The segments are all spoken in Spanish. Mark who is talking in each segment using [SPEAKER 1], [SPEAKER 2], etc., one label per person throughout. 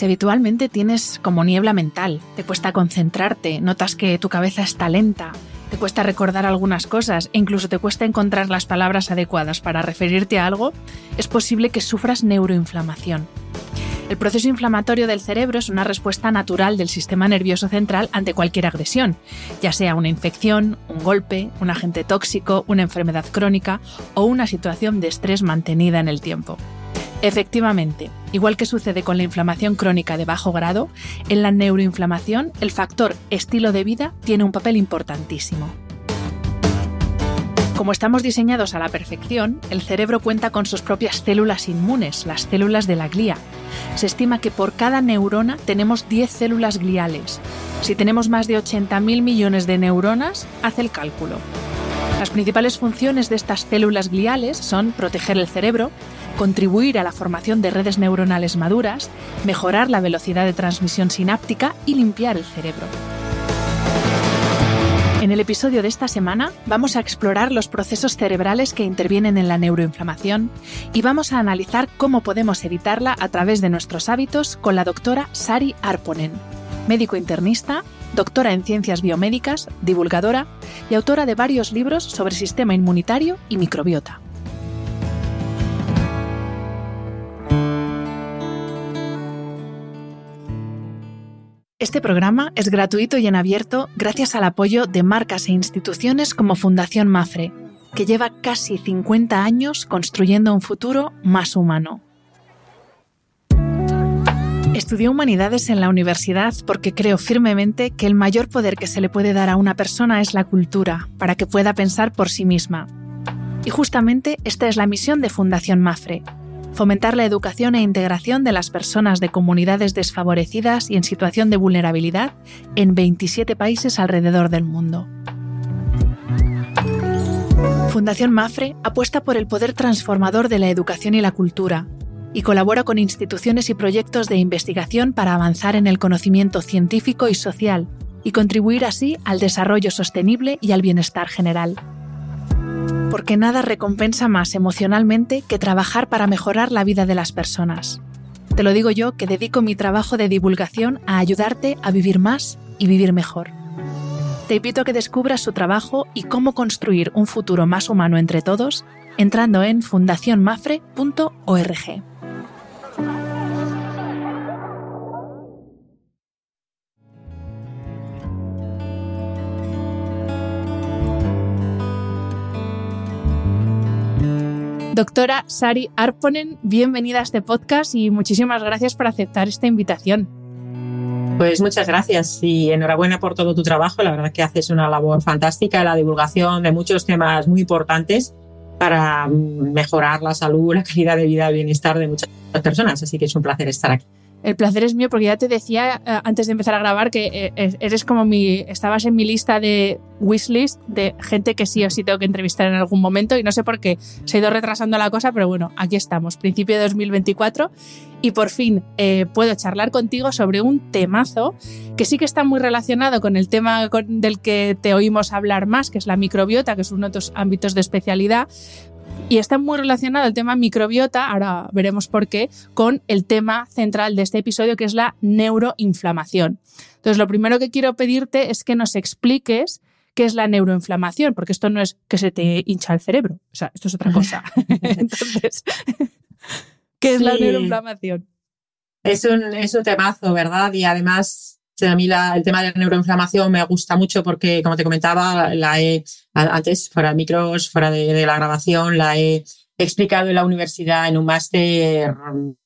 [SPEAKER 1] Si habitualmente tienes como niebla mental, te cuesta concentrarte, notas que tu cabeza está lenta, te cuesta recordar algunas cosas e incluso te cuesta encontrar las palabras adecuadas para referirte a algo, es posible que sufras neuroinflamación. El proceso inflamatorio del cerebro es una respuesta natural del sistema nervioso central ante cualquier agresión, ya sea una infección, un golpe, un agente tóxico, una enfermedad crónica o una situación de estrés mantenida en el tiempo. Efectivamente, igual que sucede con la inflamación crónica de bajo grado, en la neuroinflamación el factor estilo de vida tiene un papel importantísimo. Como estamos diseñados a la perfección, el cerebro cuenta con sus propias células inmunes, las células de la glía. Se estima que por cada neurona tenemos 10 células gliales. Si tenemos más de 80.000 millones de neuronas, haz el cálculo. Las principales funciones de estas células gliales son proteger el cerebro, contribuir a la formación de redes neuronales maduras, mejorar la velocidad de transmisión sináptica y limpiar el cerebro. En el episodio de esta semana vamos a explorar los procesos cerebrales que intervienen en la neuroinflamación y vamos a analizar cómo podemos evitarla a través de nuestros hábitos con la doctora Sari Arponen, médico internista, doctora en ciencias biomédicas, divulgadora y autora de varios libros sobre sistema inmunitario y microbiota. Este programa es gratuito y en abierto gracias al apoyo de marcas e instituciones como Fundación Mafre, que lleva casi 50 años construyendo un futuro más humano. Estudié humanidades en la universidad porque creo firmemente que el mayor poder que se le puede dar a una persona es la cultura, para que pueda pensar por sí misma. Y justamente esta es la misión de Fundación Mafre, fomentar la educación e integración de las personas de comunidades desfavorecidas y en situación de vulnerabilidad en 27 países alrededor del mundo. Fundación Mafre apuesta por el poder transformador de la educación y la cultura y colabora con instituciones y proyectos de investigación para avanzar en el conocimiento científico y social y contribuir así al desarrollo sostenible y al bienestar general porque nada recompensa más emocionalmente que trabajar para mejorar la vida de las personas. Te lo digo yo que dedico mi trabajo de divulgación a ayudarte a vivir más y vivir mejor. Te invito a que descubras su trabajo y cómo construir un futuro más humano entre todos entrando en fundacionmafre.org. Doctora Sari Arponen, bienvenida a este podcast y muchísimas gracias por aceptar esta invitación.
[SPEAKER 2] Pues muchas gracias y enhorabuena por todo tu trabajo. La verdad que haces una labor fantástica en la divulgación de muchos temas muy importantes para mejorar la salud, la calidad de vida, el bienestar de muchas personas. Así que es un placer estar aquí.
[SPEAKER 1] El placer es mío porque ya te decía eh, antes de empezar a grabar que eh, eres como mi, estabas en mi lista de wishlist de gente que sí o sí tengo que entrevistar en algún momento y no sé por qué se ha ido retrasando la cosa, pero bueno, aquí estamos, principio de 2024 y por fin eh, puedo charlar contigo sobre un temazo que sí que está muy relacionado con el tema del que te oímos hablar más, que es la microbiota, que es uno de tus ámbitos de especialidad, y está muy relacionado el tema microbiota, ahora veremos por qué, con el tema central de este episodio, que es la neuroinflamación. Entonces, lo primero que quiero pedirte es que nos expliques qué es la neuroinflamación, porque esto no es que se te hincha el cerebro, o sea, esto es otra cosa. Entonces, ¿qué es la neuroinflamación?
[SPEAKER 2] Es un, es un temazo, ¿verdad? Y además a mí el tema de la neuroinflamación me gusta mucho porque, como te comentaba, la he, antes, fuera de micros, fuera de, la grabación, la he explicado en la universidad en un máster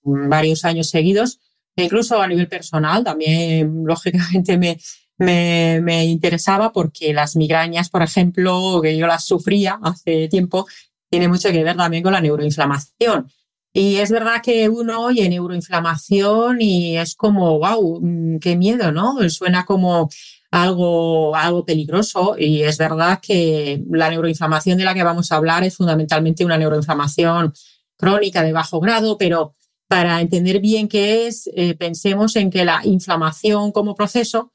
[SPEAKER 2] varios años seguidos. E incluso a nivel personal también, lógicamente, me, me, me interesaba porque las migrañas, por ejemplo, que yo las sufría hace tiempo, tiene mucho que ver también con la neuroinflamación. Y es verdad que uno oye neuroinflamación y es como, wow, mm, qué miedo, ¿no? Suena como algo, algo peligroso y es verdad que la neuroinflamación de la que vamos a hablar es fundamentalmente una neuroinflamación crónica de bajo grado, pero para entender bien qué es, eh, pensemos en que la inflamación como proceso,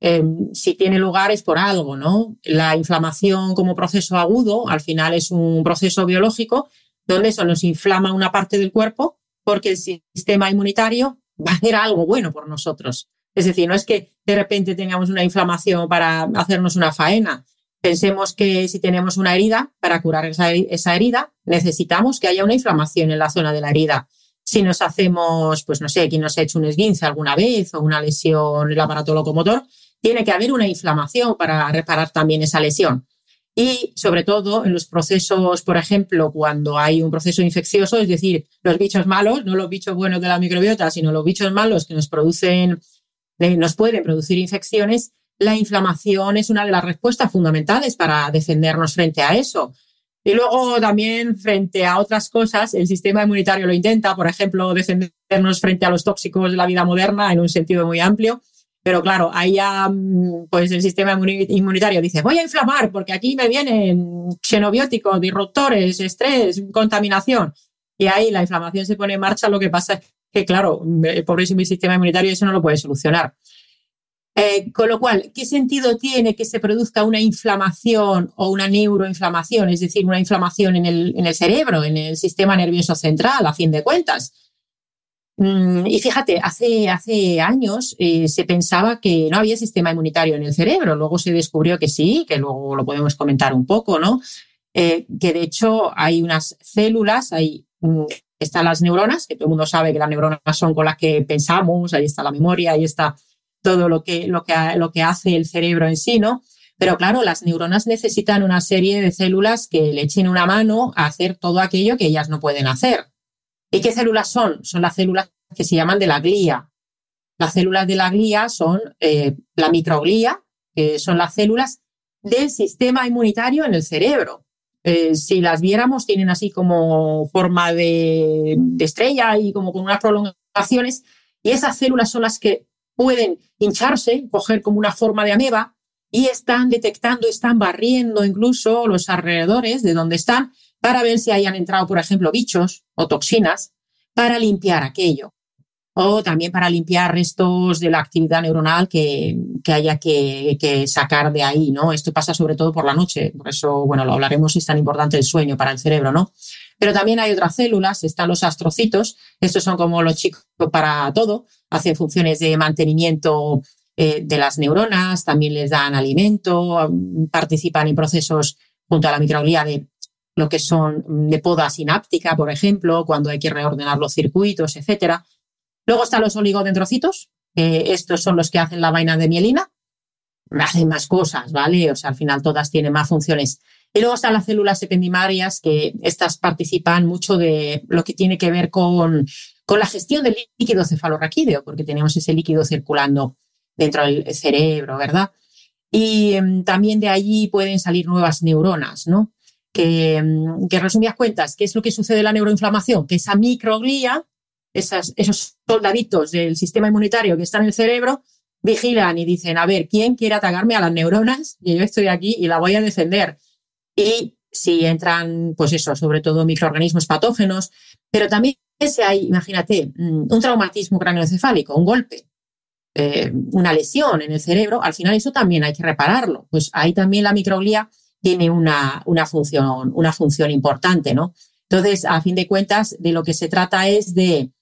[SPEAKER 2] em, si tiene lugar es por algo, ¿no? La inflamación como proceso agudo, al final es un proceso biológico donde eso nos inflama una parte del cuerpo porque el sistema inmunitario va a hacer algo bueno por nosotros. Es decir, no es que de repente tengamos una inflamación para hacernos una faena. Pensemos que si tenemos una herida, para curar esa, herida, necesitamos que haya una inflamación en la zona de la herida. Si nos hacemos, pues no sé, quien nos ha hecho un esguince alguna vez o una lesión en el aparato locomotor, tiene que haber una inflamación para reparar también esa lesión. Y sobre todo en los procesos, por ejemplo, cuando hay un proceso infeccioso, es decir, los bichos malos, no los bichos buenos de la microbiota, sino los bichos malos que nos producen nos pueden producir infecciones, la inflamación es una de las respuestas fundamentales para defendernos frente a eso. Y luego también frente a otras cosas, el sistema inmunitario lo intenta, por ejemplo, defendernos frente a los tóxicos de la vida moderna en un sentido muy amplio. Pero claro, ahí ya, mm, pues el sistema inmunitario dice, voy a inflamar porque aquí me vienen xenobióticos, disruptores, estrés, contaminación. Y ahí la inflamación se pone en marcha, lo que pasa es que claro, el pobrísimo sistema inmunitario eso no lo puede solucionar. Eh, con lo cual, ¿qué sentido tiene que se produzca una inflamación o una neuroinflamación, es decir, una inflamación en el, en el cerebro, en el sistema nervioso central, a fin de cuentas? Mm, y fíjate, hace, hace años eh, se pensaba que no había sistema inmunitario en el cerebro, luego se descubrió que sí, que luego lo podemos comentar un poco, ¿no? Eh, que de hecho hay unas células, hay mm, están las neuronas, que todo el mundo sabe que las neuronas son con las que pensamos, ahí está la memoria, ahí está todo lo que, lo que, lo que hace el cerebro en sí, ¿no? Pero claro, las neuronas necesitan una serie de células que le echen una mano a hacer todo aquello que ellas no pueden hacer. ¿Y qué células son? Son las células que se llaman de la glía. Las células de la glía son eh, la microglía, que son las células del sistema inmunitario en el cerebro. Eh, si las viéramos, tienen así como forma de, estrella y como con unas prolongaciones. Y esas células son las que pueden hincharse, coger como una forma de ameba y están detectando, están barriendo incluso los alrededores de donde están para ver si hayan entrado, por ejemplo, bichos o toxinas para limpiar aquello o también para limpiar restos de la actividad neuronal que, haya que, sacar de ahí, ¿no? Esto pasa sobre todo por la noche, por eso, bueno, lo hablaremos, es tan importante el sueño para el cerebro, ¿no? Pero también hay otras células, están los astrocitos, estos son como los chicos para todo, hacen funciones de mantenimiento eh, de las neuronas, también les dan alimento, participan en procesos junto a la microglía de lo que son de poda sináptica, por ejemplo, cuando hay que reordenar los circuitos, etcétera. Luego están los oligodendrocitos, estos son los que hacen la vaina de mielina, hacen más cosas, ¿vale? O sea, al final todas tienen más funciones. Y luego están las células ependimarias, que estas participan mucho de lo que tiene que ver con, con la gestión del líquido cefalorraquídeo, porque tenemos ese líquido circulando dentro del cerebro, ¿verdad? Y em, también de allí pueden salir nuevas neuronas, ¿no? Que, em, que resumidas cuentas, ¿qué es lo que sucede en la neuroinflamación? Que esa microglía esos soldaditos del sistema inmunitario que están en el cerebro vigilan y dicen, a ver, ¿quién quiere atacarme a las neuronas? Y yo estoy aquí y la voy a defender. Y si entran, pues eso, sobre todo microorganismos patógenos, pero también si hay, imagínate, mm, un traumatismo craneoencefálico, un golpe, eh, una lesión en el cerebro, al final eso también hay que repararlo. Pues ahí también la microglía tiene una, una, función, una función importante, ¿no? Entonces, a fin de cuentas, de lo que se trata es de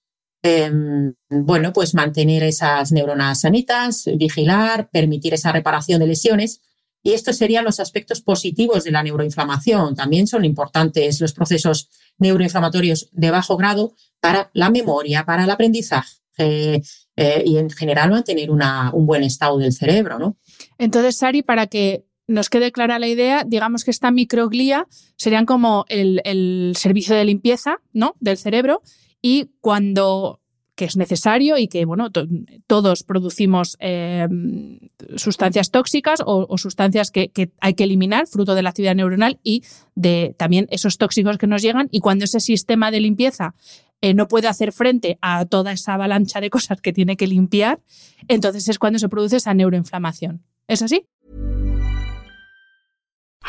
[SPEAKER 2] Em, bueno, pues mantener esas neuronas sanitas, vigilar, permitir esa reparación de lesiones. Y estos serían los aspectos positivos de la neuroinflamación. También son importantes los procesos neuroinflamatorios de bajo grado para la memoria, para el aprendizaje eh, y en general mantener una, un buen estado del cerebro. ¿no?
[SPEAKER 3] Entonces, Sari, para que nos quede clara la idea, digamos que esta microglía serían como el, servicio de limpieza ¿no? del cerebro y cuando que es necesario y que bueno todos producimos em, sustancias tóxicas o, sustancias que, hay que eliminar fruto de la actividad neuronal y de también esos tóxicos que nos llegan y cuando ese sistema de limpieza eh, no puede hacer frente a toda esa avalancha de cosas que tiene que limpiar entonces es cuando se produce esa neuroinflamación ¿Es así?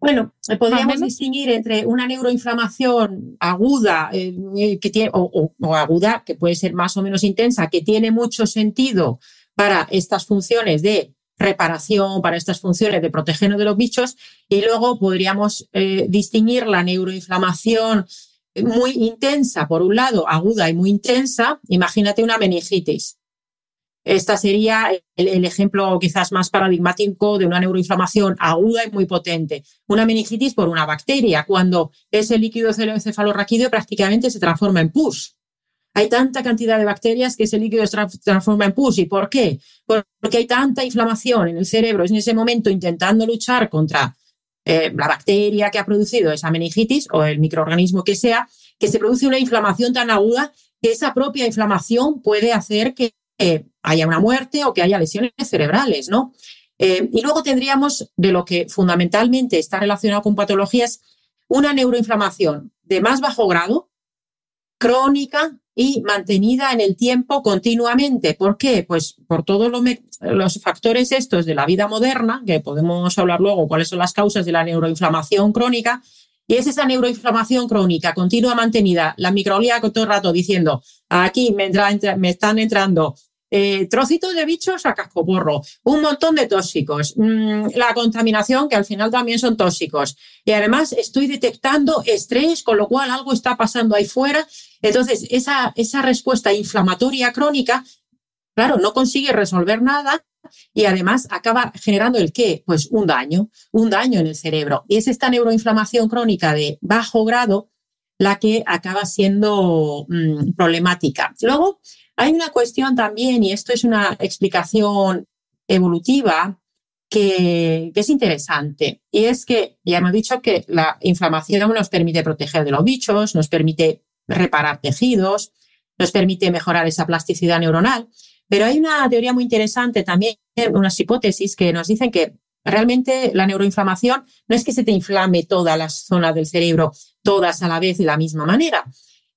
[SPEAKER 2] Bueno, podríamos distinguir entre una neuroinflamación aguda eh, que tiene, o, o, o aguda, que puede ser más o menos intensa, que tiene mucho sentido para estas funciones de reparación, para estas funciones de protegernos de los bichos, y luego podríamos eh, distinguir la neuroinflamación muy intensa, por un lado, aguda y muy intensa. Imagínate una meningitis. Esta sería el, el, ejemplo quizás más paradigmático de una neuroinflamación aguda y muy potente. Una meningitis por una bacteria, cuando ese líquido cefalorraquídeo prácticamente se transforma en pus. Hay tanta cantidad de bacterias que ese líquido se transforma en pus. ¿Y por qué? Porque hay tanta inflamación en el cerebro en ese momento intentando luchar contra eh, la bacteria que ha producido esa meningitis o el microorganismo que sea, que se produce una inflamación tan aguda que esa propia inflamación puede hacer que eh, haya una muerte o que haya lesiones cerebrales, ¿no? Eh, y luego tendríamos de lo que fundamentalmente está relacionado con patologías, una neuroinflamación de más bajo grado, crónica y mantenida en el tiempo continuamente. ¿Por qué? Pues por todos los, factores estos de la vida moderna, que podemos hablar luego cuáles son las causas de la neuroinflamación crónica, y es esa neuroinflamación crónica continua mantenida, la microglía todo el rato diciendo, aquí me están entrando eh, trocitos de bichos a cascoporro, un montón de tóxicos, mmm, la contaminación, que al final también son tóxicos. Y además estoy detectando estrés, con lo cual algo está pasando ahí fuera. Entonces, esa, esa respuesta inflamatoria crónica, claro, no consigue resolver nada y además acaba generando el qué? Pues un daño, un daño en el cerebro. Y es esta neuroinflamación crónica de bajo grado la que acaba siendo mmm, problemática. Luego, hay una cuestión también, y esto es una explicación evolutiva que, es interesante, y es que ya hemos dicho que la inflamación nos permite proteger de los bichos, nos permite reparar tejidos, nos permite mejorar esa plasticidad neuronal, pero hay una teoría muy interesante también, unas hipótesis que nos dicen que realmente la neuroinflamación no es que se te inflame todas las zonas del cerebro, todas a la vez de la misma manera,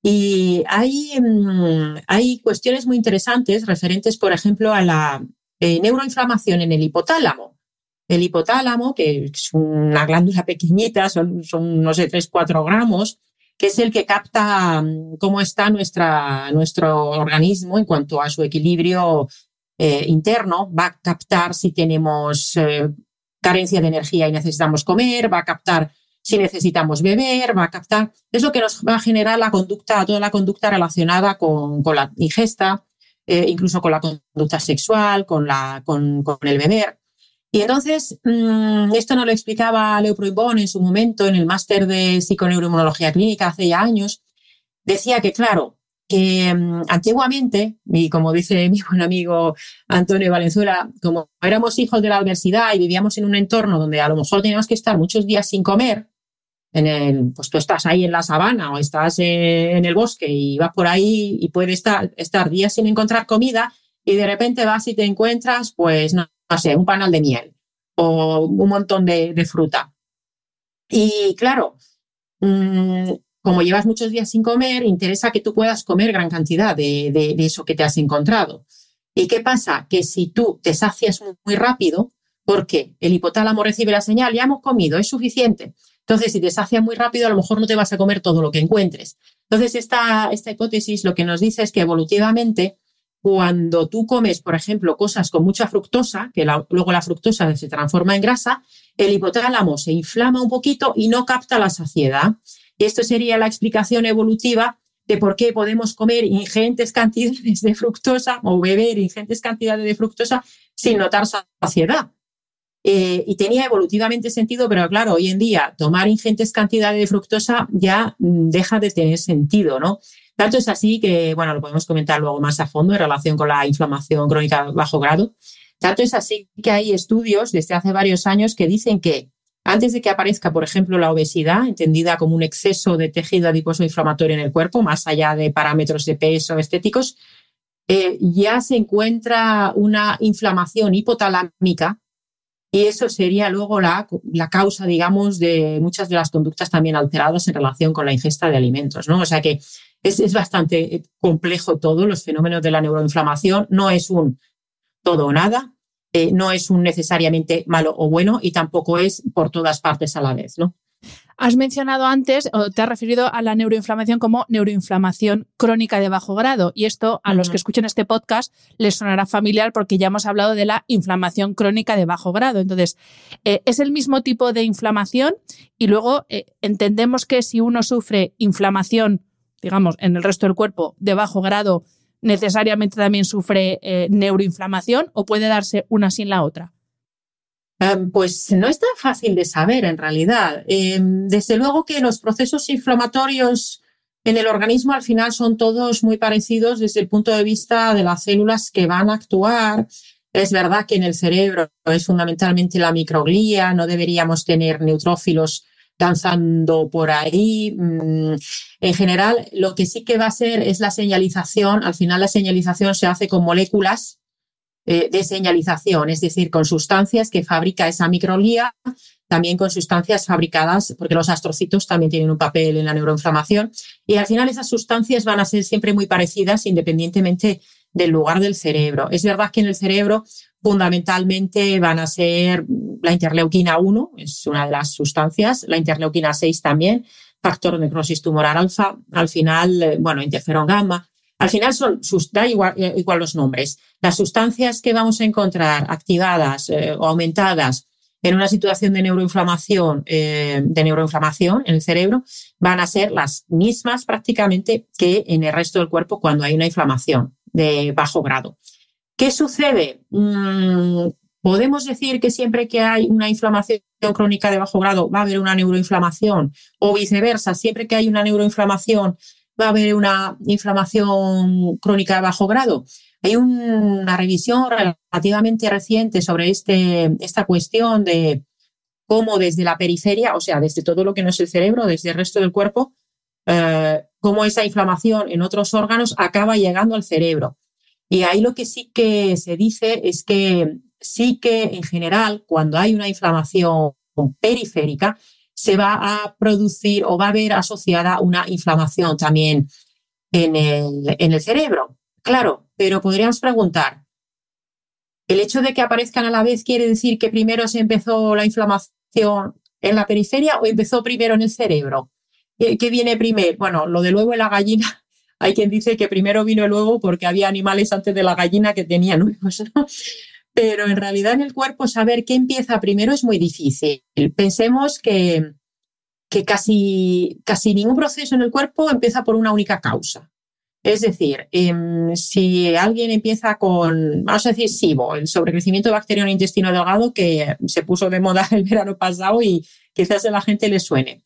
[SPEAKER 2] y hay, mm, hay cuestiones muy interesantes referentes, por ejemplo, a la eh, neuroinflamación en el hipotálamo. El hipotálamo, que es una glándula pequeñita, son, no sé, 3, 4 gramos, que es el que capta mm, cómo está nuestra, nuestro organismo en cuanto a su equilibrio eh, interno. Va a captar si tenemos eh, carencia de energía y necesitamos comer, va a captar si necesitamos beber, va a captar. Es lo que nos va a generar la conducta, toda la conducta relacionada con, con la ingesta, eh, incluso con la conducta sexual, con, la, con, con el beber. Y entonces, mmm, esto nos lo explicaba Leo Proibón en su momento en el máster de psiconeuroinmunología clínica hace ya años. Decía que, claro, que mmm, antiguamente, y como dice mi buen amigo Antonio Valenzuela, como éramos hijos de la adversidad y vivíamos en un entorno donde a lo mejor teníamos que estar muchos días sin comer, en el, pues tú estás ahí en la sabana o estás en el bosque y vas por ahí y puedes estar, días sin encontrar comida y de repente vas y te encuentras, pues, no, sé, un panal de miel o un montón de, fruta. Y claro, mmm, como llevas muchos días sin comer, interesa que tú puedas comer gran cantidad de eso que te has encontrado. ¿Y qué pasa? Que si tú te sacias muy, muy rápido, porque el hipotálamo recibe la señal, ya hemos comido, es suficiente entonces, si te sacia muy rápido, a lo mejor no te vas a comer todo lo que encuentres. Entonces, esta, esta hipótesis lo que nos dice es que evolutivamente, cuando tú comes, por ejemplo, cosas con mucha fructosa, que luego la fructosa se transforma en grasa, el hipotálamo se inflama un poquito y no capta la saciedad. Y esto sería la explicación evolutiva de por qué podemos comer ingentes cantidades de fructosa o beber ingentes cantidades de fructosa sin notar saciedad. Eh, y tenía evolutivamente sentido, pero claro, hoy en día tomar ingentes cantidades de fructosa ya mm, deja de tener sentido, ¿no? Tanto es así que, bueno, lo podemos comentar luego más a fondo en relación con la inflamación crónica bajo grado. Tanto es así que hay estudios desde hace varios años que dicen que antes de que aparezca, por ejemplo, la obesidad, entendida como un exceso de tejido adiposo inflamatorio en el cuerpo, más allá de parámetros de peso estéticos, eh, ya se encuentra una inflamación hipotalámica y eso sería luego la, la, causa, digamos, de muchas de las conductas también alteradas en relación con la ingesta de alimentos, ¿no? O sea que es, es bastante complejo todo, los fenómenos de la neuroinflamación. No es un todo o nada, eh, no es un necesariamente malo o bueno y tampoco es por todas partes a la vez, ¿no?
[SPEAKER 3] Has mencionado antes o te has referido a la neuroinflamación como neuroinflamación crónica de bajo grado y esto a los que escuchen este podcast les sonará familiar porque ya hemos hablado de la inflamación crónica de bajo grado. Entonces, eh, es el mismo tipo de inflamación y luego eh, entendemos que si uno sufre inflamación, digamos, en el resto del cuerpo de bajo grado, necesariamente también sufre eh, neuroinflamación o puede darse una sin la otra?
[SPEAKER 2] Em, pues no es tan fácil de saber en realidad. Em, desde luego que los procesos inflamatorios en el organismo al final son todos muy parecidos desde el punto de vista de las células que van a actuar. Es verdad que en el cerebro es fundamentalmente la microglía, no deberíamos tener neutrófilos danzando por ahí. Mm, en general, lo que sí que va a ser es la señalización. Al final, la señalización se hace con moléculas eh, de señalización, es decir, con sustancias que fabrica esa microglía, también con sustancias fabricadas, porque los astrocitos también tienen un papel en la neuroinflamación. Y al final, esas sustancias van a ser siempre muy parecidas independientemente del lugar del cerebro. Es verdad que en el cerebro fundamentalmente van a ser la interleuquina 1, es una de las sustancias, la interleuquina 6 también, factor de necrosis tumoral alfa, al final, eh, bueno, interferón gamma. Al final son, da igual, eh, igual los nombres. Las sustancias que vamos a encontrar activadas eh, o aumentadas en una situación de neuroinflamación, de neuroinflamación en el cerebro, van a ser las mismas prácticamente que en el resto del cuerpo cuando hay una inflamación de bajo grado. ¿Qué sucede? Mm, podemos decir que siempre que hay una inflamación crónica de bajo grado va a haber una neuroinflamación o viceversa, siempre que hay una neuroinflamación va a haber una inflamación crónica de bajo grado. Hay una revisión relativamente reciente sobre este, esta cuestión de cómo desde la periferia, o sea, desde todo lo que no es el cerebro, desde el resto del cuerpo, eh, cómo esa inflamación en otros órganos acaba llegando al cerebro. Y ahí lo que sí que se dice es que sí que en general cuando hay una inflamación periférica se va a producir o va a haber asociada una inflamación también en el, en el cerebro. Claro, pero podríamos preguntar, ¿el hecho de que aparezcan a la vez quiere decir que primero se empezó la inflamación en la periferia o empezó primero en el cerebro? ¿Qué viene primero? Bueno, lo de luego en la gallina hay quien dice que primero vino el huevo porque había animales antes de la gallina que tenían huevos, Pero en realidad en el cuerpo saber qué empieza primero es muy difícil. Pensemos que, casi, casi ningún proceso en el cuerpo empieza por una única causa. Es decir, em, si alguien empieza con, vamos a decir, SIBO, el sobrecrecimiento bacteriano intestino delgado que se puso de moda el verano pasado y quizás a la gente le suene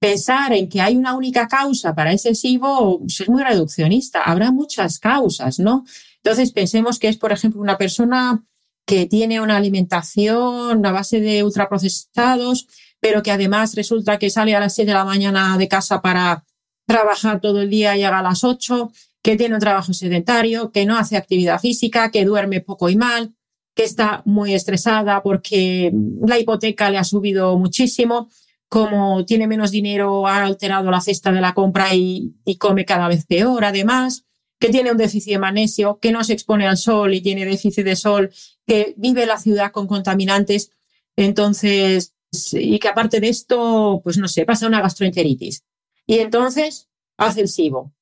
[SPEAKER 2] pensar en que hay una única causa para ese SIBO es muy reduccionista. Habrá muchas causas, ¿no? Entonces, pensemos que es, por ejemplo, una persona que tiene una alimentación a base de ultraprocesados, pero que además resulta que sale a las 7 de la mañana de casa para trabajar todo el día y llega a las 8, que tiene un trabajo sedentario, que no hace actividad física, que duerme poco y mal, que está muy estresada porque la hipoteca le ha subido muchísimo como tiene menos dinero, ha alterado la cesta de la compra y, come cada vez peor, además, que tiene un déficit de magnesio, que no se expone al sol y tiene déficit de sol, que vive la ciudad con contaminantes, entonces, y que aparte de esto, pues no sé, pasa una gastroenteritis. Y entonces hace el SIBO.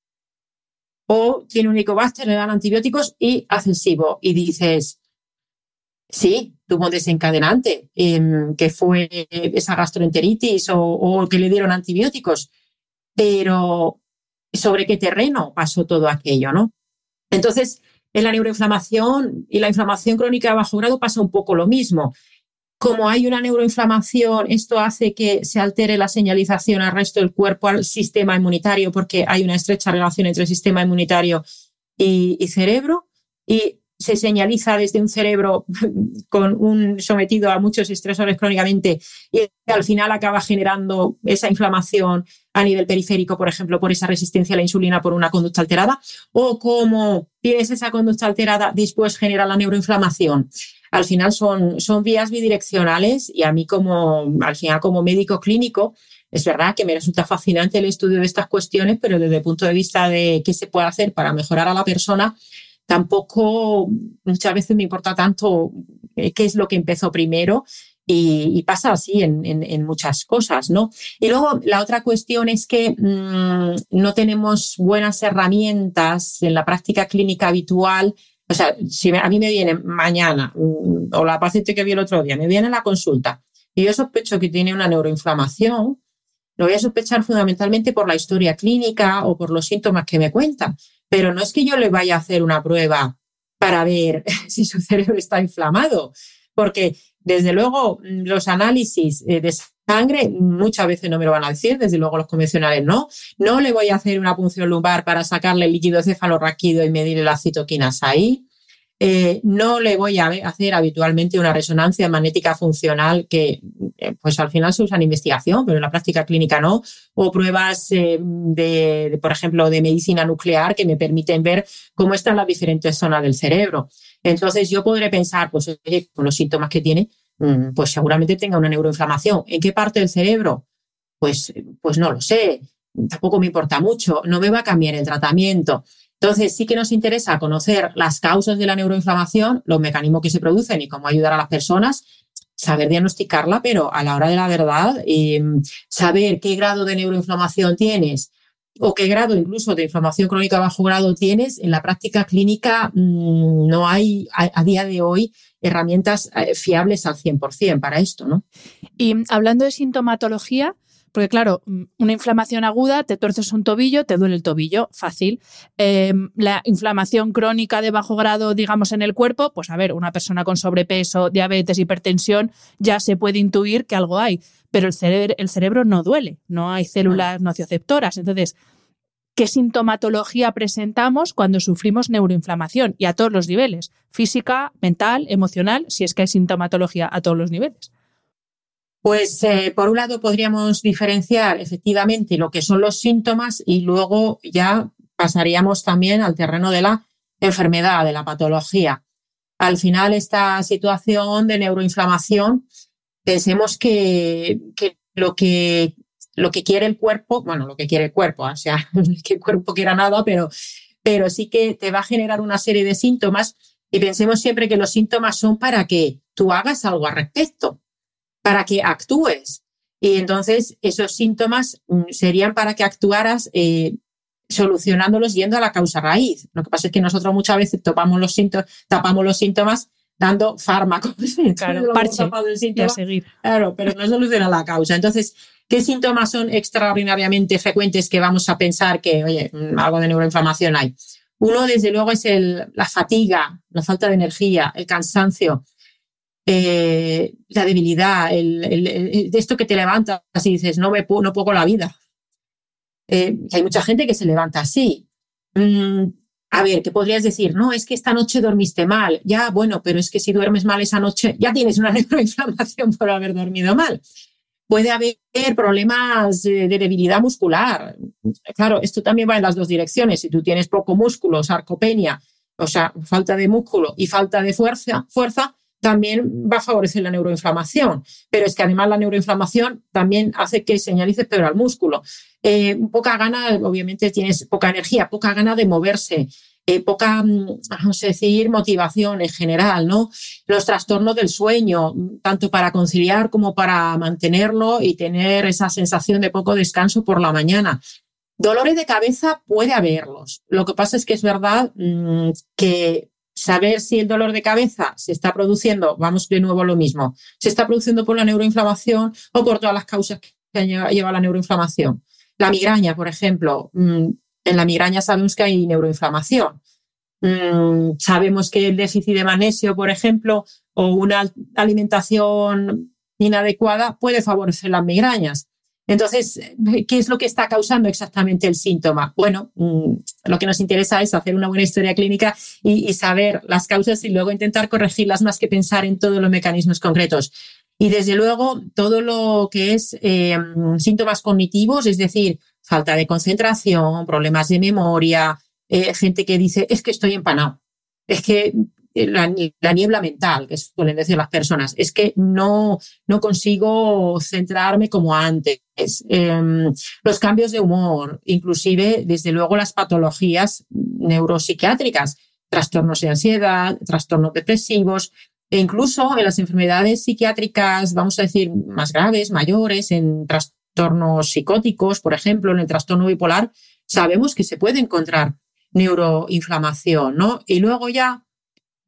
[SPEAKER 2] O tiene un helicobacter, le dan antibióticos y hace el SIBO. Y dices, Sí, tuvo un desencadenante, em, que fue esa gastroenteritis o, que le dieron antibióticos, pero ¿sobre qué terreno pasó todo aquello, no? Entonces, en la neuroinflamación y la inflamación crónica de bajo grado pasa un poco lo mismo. como hay una neuroinflamación, esto hace que se altere la señalización al resto del cuerpo, al sistema inmunitario, porque hay una estrecha relación entre el sistema inmunitario y, cerebro. Y se señaliza desde un cerebro con un sometido a muchos estresores crónicamente y al final acaba generando esa inflamación a nivel periférico, por ejemplo, por esa resistencia a la insulina por una conducta alterada, o como tienes esa conducta alterada, después genera la neuroinflamación. Al final son, son vías bidireccionales y a mí como, al final como médico clínico, es verdad que me resulta fascinante el estudio de estas cuestiones, pero desde el punto de vista de qué se puede hacer para mejorar a la persona, tampoco muchas veces me importa tanto eh, qué es lo que empezó primero y, pasa así en, muchas cosas, ¿no? Y luego la otra cuestión es que mm, no tenemos buenas herramientas en la práctica clínica habitual o sea, si a mí me viene mañana, mm, o la paciente que vi el otro día, me viene la consulta y yo sospecho que tiene una neuroinflamación, lo voy a sospechar fundamentalmente por la historia clínica o por los síntomas que me cuenta. Pero no es que yo le vaya a hacer una prueba para ver si su cerebro está inflamado, porque desde luego los análisis eh, de sangre muchas veces no me lo van a decir, desde luego los convencionales no. No le voy a hacer una punción lumbar para sacarle el líquido cefalorraquídeo y medir las citoquinas ahí. Eh, no le voy a hacer habitualmente una resonancia magnética funcional que eh, pues al final se usa en investigación, pero en la práctica clínica no, o pruebas de, por ejemplo, de medicina nuclear que me permiten ver cómo están las diferentes zonas del cerebro. Entonces yo podré pensar, pues con los síntomas que tiene, mm, pues seguramente tenga una neuroinflamación. ¿En qué parte del cerebro? Pues, pues no lo sé, tampoco me importa mucho, no me va a cambiar el tratamiento. Entonces sí que nos interesa conocer las causas de la neuroinflamación, los mecanismos que se producen y cómo ayudar a las personas, saber diagnosticarla, pero a la hora de la verdad, em, saber qué grado de neuroinflamación tienes o qué grado incluso de inflamación crónica bajo grado tienes, en la práctica clínica mm, no hay a, día de hoy herramientas eh, fiables al 100% para esto, ¿no?
[SPEAKER 3] Y hablando de sintomatología, porque claro, mm, una inflamación aguda, te torces un tobillo, te duele el tobillo, fácil. Em, la inflamación crónica de bajo grado, digamos, en el cuerpo, pues a ver, una persona con sobrepeso, diabetes, hipertensión, ya se puede intuir que algo hay, pero el cerebro, el cerebro no duele, no hay células nocioceptoras. Entonces, ¿qué sintomatología presentamos cuando sufrimos neuroinflamación? Y a todos los niveles, física, mental, emocional, si es que hay sintomatología a todos los niveles.
[SPEAKER 2] Pues eh, por un lado podríamos diferenciar efectivamente lo que son los síntomas y luego ya pasaríamos también al terreno de la enfermedad, de la patología. Al final, esta situación de neuroinflamación, pensemos que, lo que lo que quiere el cuerpo, bueno, lo que quiere el cuerpo, o sea, que el cuerpo quiera nada, pero, pero sí que te va a generar una serie de síntomas y pensemos siempre que los síntomas son para que tú hagas algo al respecto para que actúes. Y entonces esos síntomas mm, serían para que actuaras eh, solucionándolos yendo a la causa raíz. Lo que pasa es que nosotros muchas veces topamos los síntomas, tapamos los síntomas dando fármacos.
[SPEAKER 3] Claro, parche a seguir.
[SPEAKER 2] Claro, pero no soluciona la causa. Entonces, ¿qué síntomas son extraordinariamente frecuentes que vamos a pensar que, oye, mm, algo de neuroinflamación hay? Uno, desde luego, es el, la fatiga, la falta de energía, el cansancio, eh, la debilidad, de esto que te levantas y dices, no, me puedo, no la vida. Eh, hay mucha gente que se levanta así. Mm, a ver, ¿qué podrías decir? No, es que esta noche dormiste mal. Ya, bueno, pero es que si duermes mal esa noche, ya tienes una neuroinflamación por haber dormido mal. Puede haber problemas de debilidad muscular. Claro, esto también va en las dos direcciones. Si tú tienes poco músculo, sarcopenia, o sea, falta de músculo y falta de fuerza, fuerza también va a favorecer la neuroinflamación. Pero es que además la neuroinflamación también hace que señalice peor al músculo. Eh, poca gana, obviamente tienes poca energía, poca gana de moverse. Eh, poca, mm, vamos a decir, motivación en general, ¿no? Los trastornos del sueño, tanto para conciliar como para mantenerlo y tener esa sensación de poco descanso por la mañana. Dolores de cabeza puede haberlos. Lo que pasa es que es verdad mm, que saber si el dolor de cabeza se está produciendo, vamos de nuevo a lo mismo, se está produciendo por la neuroinflamación o por todas las causas que lleva la neuroinflamación. La migraña, por ejemplo, mm, en la migraña sabemos que hay neuroinflamación. Mm, sabemos que el déficit de magnesio, por ejemplo, o una alimentación inadecuada puede favorecer las migrañas. Entonces, ¿qué es lo que está causando exactamente el síntoma? Bueno, mm, lo que nos interesa es hacer una buena historia clínica y, saber las causas y luego intentar corregirlas más que pensar en todos los mecanismos concretos. Y desde luego, todo lo que es eh, síntomas cognitivos, es decir, falta de concentración, problemas de memoria, eh, gente que dice, es que estoy empanado, es que la, niebla mental, que suelen decir las personas, es que no, no consigo centrarme como antes. Em, los cambios de humor, inclusive, desde luego, las patologías neuropsiquiátricas, trastornos de ansiedad, trastornos depresivos, e incluso en las enfermedades psiquiátricas, vamos a decir, más graves, mayores, en trastornos psicóticos, por ejemplo, en el trastorno bipolar, sabemos que se puede encontrar neuroinflamación, ¿no? Y luego ya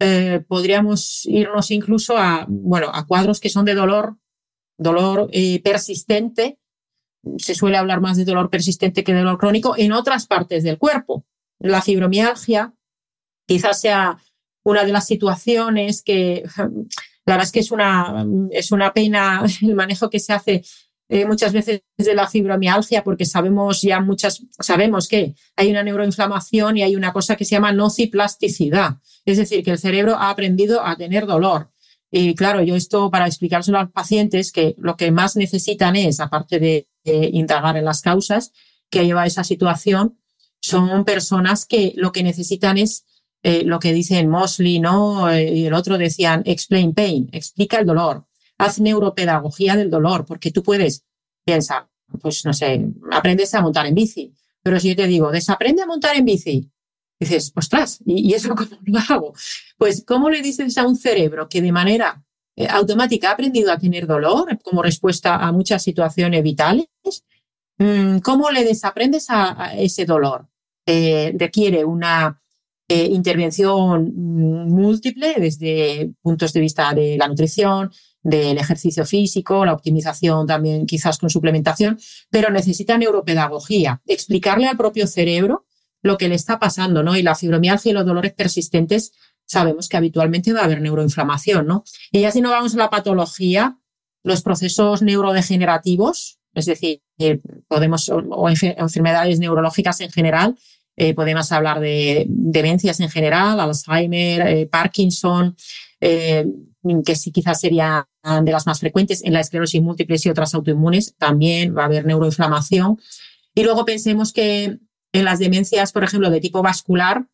[SPEAKER 2] eh, podríamos irnos incluso a, bueno, a cuadros que son de dolor, dolor eh, persistente. Se suele hablar más de dolor persistente que de dolor crónico en otras partes del cuerpo. La fibromialgia quizás sea una de las situaciones que, la verdad es que es una, es una pena el manejo que se hace eh, muchas veces de la fibromialgia, porque sabemos ya muchas, sabemos que hay una neuroinflamación y hay una cosa que se llama nociplasticidad, es decir, que el cerebro ha aprendido a tener dolor. Y claro, yo esto para explicárselo a los pacientes que lo que más necesitan es, aparte de, indagar en las causas que lleva a esa situación, son personas que lo que necesitan es eh, lo que dicen Mosley, ¿no? Eh, y el otro decían explain pain, explica el dolor haz neuropedagogía del dolor, porque tú puedes, piensa, pues no sé, aprendes a montar en bici, pero si yo te digo, desaprende a montar en bici, dices, ostras, ¿y, eso cómo lo hago? Pues, ¿cómo le dices a un cerebro que de manera eh, automática ha aprendido a tener dolor como respuesta a muchas situaciones vitales? Mm, ¿Cómo le desaprendes a, ese dolor? Eh, requiere una eh, intervención múltiple desde puntos de vista de la nutrición, del ejercicio físico, la optimización también quizás con suplementación, pero necesita neuropedagogía, explicarle al propio cerebro lo que le está pasando, ¿no? Y la fibromialgia y los dolores persistentes sabemos que habitualmente va a haber neuroinflamación, ¿no? Y ya si no vamos a la patología, los procesos neurodegenerativos, es decir, eh, podemos, o, enfermedades neurológicas en general, eh, podemos hablar de demencias en general, Alzheimer, eh, Parkinson, que sí quizás sería de las más frecuentes en la esclerosis múltiple y otras autoinmunes, también va a haber neuroinflamación. Y luego pensemos que en las demencias, por ejemplo, de tipo vascular,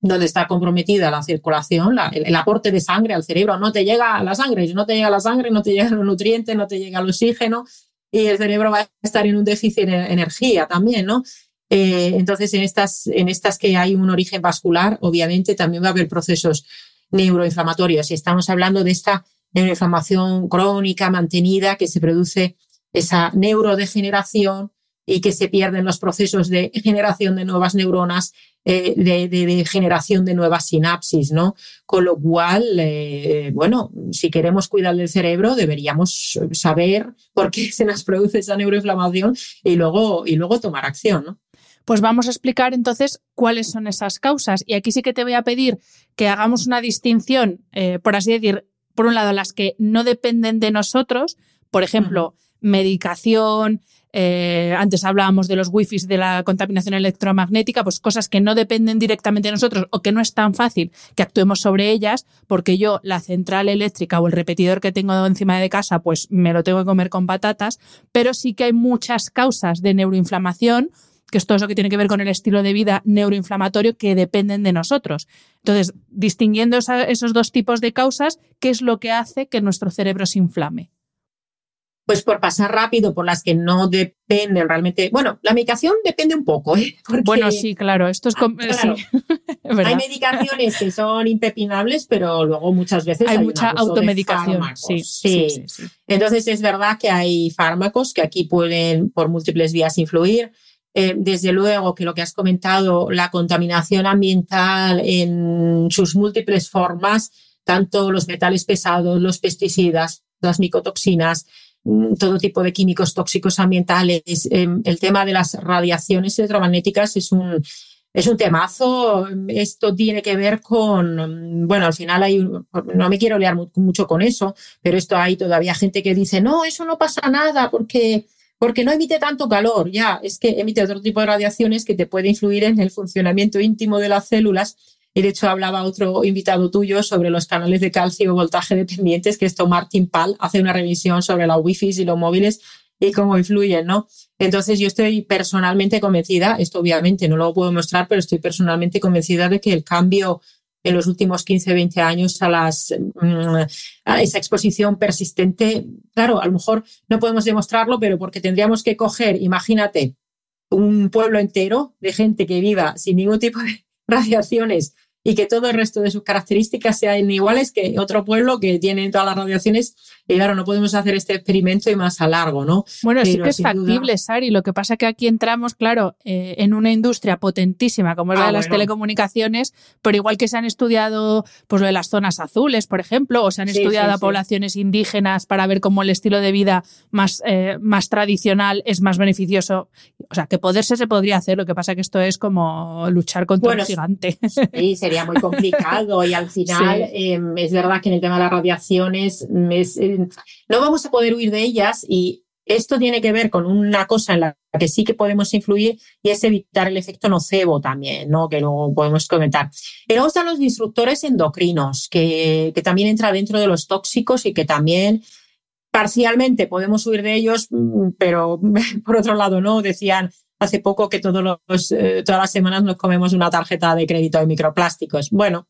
[SPEAKER 2] donde está comprometida la circulación, el, aporte de sangre al cerebro, no te llega la sangre, no te llega la sangre, no te llega los nutrientes, no te llega el oxígeno y el cerebro va a estar en un déficit de energía también, ¿no? Eh, entonces, en estas, en estas que hay un origen vascular, obviamente también va a haber procesos neuroinflamatorios. Y estamos hablando de esta neuroinflamación crónica mantenida que se produce esa neurodegeneración y que se pierden los procesos de generación de nuevas neuronas, eh, de, generación de nuevas sinapsis, ¿no? Con lo cual, eh, bueno, si queremos cuidar del cerebro, deberíamos saber por qué se nos produce esa neuroinflamación y luego, y luego tomar acción, ¿no?
[SPEAKER 3] Pues vamos a explicar entonces cuáles son esas causas. Y aquí sí que te voy a pedir que hagamos una distinción, eh, por así decir, por un lado, las que no dependen de nosotros, por ejemplo, medicación, eh, antes hablábamos de los wifi de la contaminación electromagnética, pues cosas que no dependen directamente de nosotros o que no es tan fácil que actuemos sobre ellas, porque yo la central eléctrica o el repetidor que tengo encima de casa, pues me lo tengo que comer con patatas, pero sí que hay muchas causas de neuroinflamación que es todo eso que tiene que ver con el estilo de vida neuroinflamatorio que dependen de nosotros. Entonces, distinguiendo esos dos tipos de causas, ¿qué es lo que hace que nuestro cerebro se inflame?
[SPEAKER 2] Pues por pasar rápido por las que no dependen realmente. Bueno, la medicación depende un poco. ¿eh?
[SPEAKER 3] bueno, sí, claro. Esto es.
[SPEAKER 2] hay medicaciones que son impepinables, pero luego muchas veces
[SPEAKER 3] hay, mucha automedicación.
[SPEAKER 2] Sí, sí. sí, Entonces es verdad que hay fármacos que aquí pueden por múltiples vías influir. Eh, desde luego que lo que has comentado, la contaminación ambiental en sus múltiples formas, tanto los metales pesados, los pesticidas, las micotoxinas, todo tipo de químicos tóxicos ambientales. Em, el tema de las radiaciones electromagnéticas es un, es un temazo. Esto tiene que ver con, bueno, al final hay, no me quiero liar mucho con eso, pero esto hay todavía gente que dice, no, eso no pasa nada porque, porque no emite tanto calor. Ya, es que emite otro tipo de radiaciones que te puede influir en el funcionamiento íntimo de las células. Y de hecho hablaba otro invitado tuyo sobre los canales de calcio voltaje dependientes, que esto Martin Pal hace una revisión sobre la wifi y los móviles y cómo influyen, ¿no? Entonces yo estoy personalmente convencida, esto obviamente no lo puedo mostrar, pero estoy personalmente convencida de que el cambio en los últimos 15, 20 años a, las, mm, a esa exposición persistente, claro, a lo mejor no podemos demostrarlo, pero porque tendríamos que coger, imagínate, un pueblo entero de gente que viva sin ningún tipo de radiaciones y que todo el resto de sus características sean iguales que otro pueblo que tiene todas las radiaciones. Y claro, no podemos hacer este experimento y más a largo, ¿no?
[SPEAKER 3] Bueno, sí que es factible, Sari. Lo que pasa es que aquí entramos, claro, eh, en una industria potentísima como es la ah, de las telecomunicaciones, pero igual que se han estudiado pues lo de las zonas azules, por ejemplo, o se han estudiado a poblaciones indígenas para ver cómo el estilo de vida más, eh, más tradicional es más beneficioso. O sea, que poderse se podría hacer, lo que pasa es que esto es como luchar contra un gigante.
[SPEAKER 2] Sí, sería muy complicado y al final em, es verdad que en el tema de las radiaciones no vamos a poder huir de ellas y esto tiene que ver con una cosa en la que sí que podemos influir y es evitar el efecto nocebo también, ¿no? que luego podemos comentar. Y luego están los disruptores endocrinos, que, que también entra dentro de los tóxicos y que también parcialmente podemos huir de ellos, mm, pero por otro lado no, decían hace poco que todos los, eh, todas las semanas nos comemos una tarjeta de crédito de microplásticos. Bueno,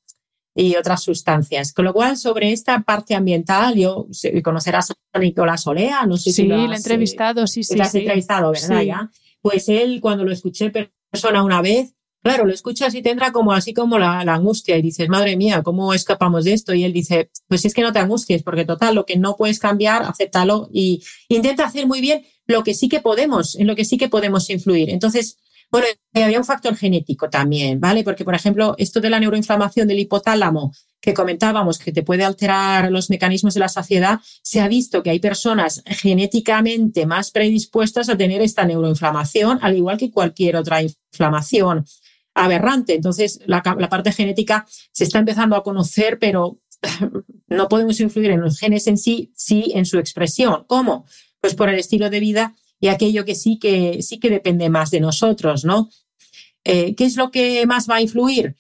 [SPEAKER 2] y otras sustancias. Con lo cual, sobre esta parte ambiental, yo conocerás a Nicolás Olea, no sé
[SPEAKER 3] sí,
[SPEAKER 2] si
[SPEAKER 3] lo he entrevistado, sí, sí.
[SPEAKER 2] Lo has entrevistado, ¿verdad? Ya? Pues él, cuando lo escuché persona una vez, claro, lo escuchas y tendrá como así como la, la, angustia y dices, madre mía, ¿cómo escapamos de esto? Y él dice, pues es que no te angusties, porque total, lo que no puedes cambiar, acéptalo y intenta hacer muy bien lo que sí que podemos, en lo que sí que podemos influir. Entonces, bueno, había un factor genético también, ¿vale? Porque, por ejemplo, esto de la neuroinflamación del hipotálamo que comentábamos que te puede alterar los mecanismos de la saciedad, se ha visto que hay personas genéticamente más predispuestas a tener esta neuroinflamación, al igual que cualquier otra inflamación aberrante. Entonces, la, la parte genética se está empezando a conocer, pero no podemos influir en los genes en sí, sí en su expresión. ¿Cómo? Pues por el estilo de vida y aquello que sí que, sí que depende más de nosotros, ¿no? Eh, ¿Qué es lo que más va a influir?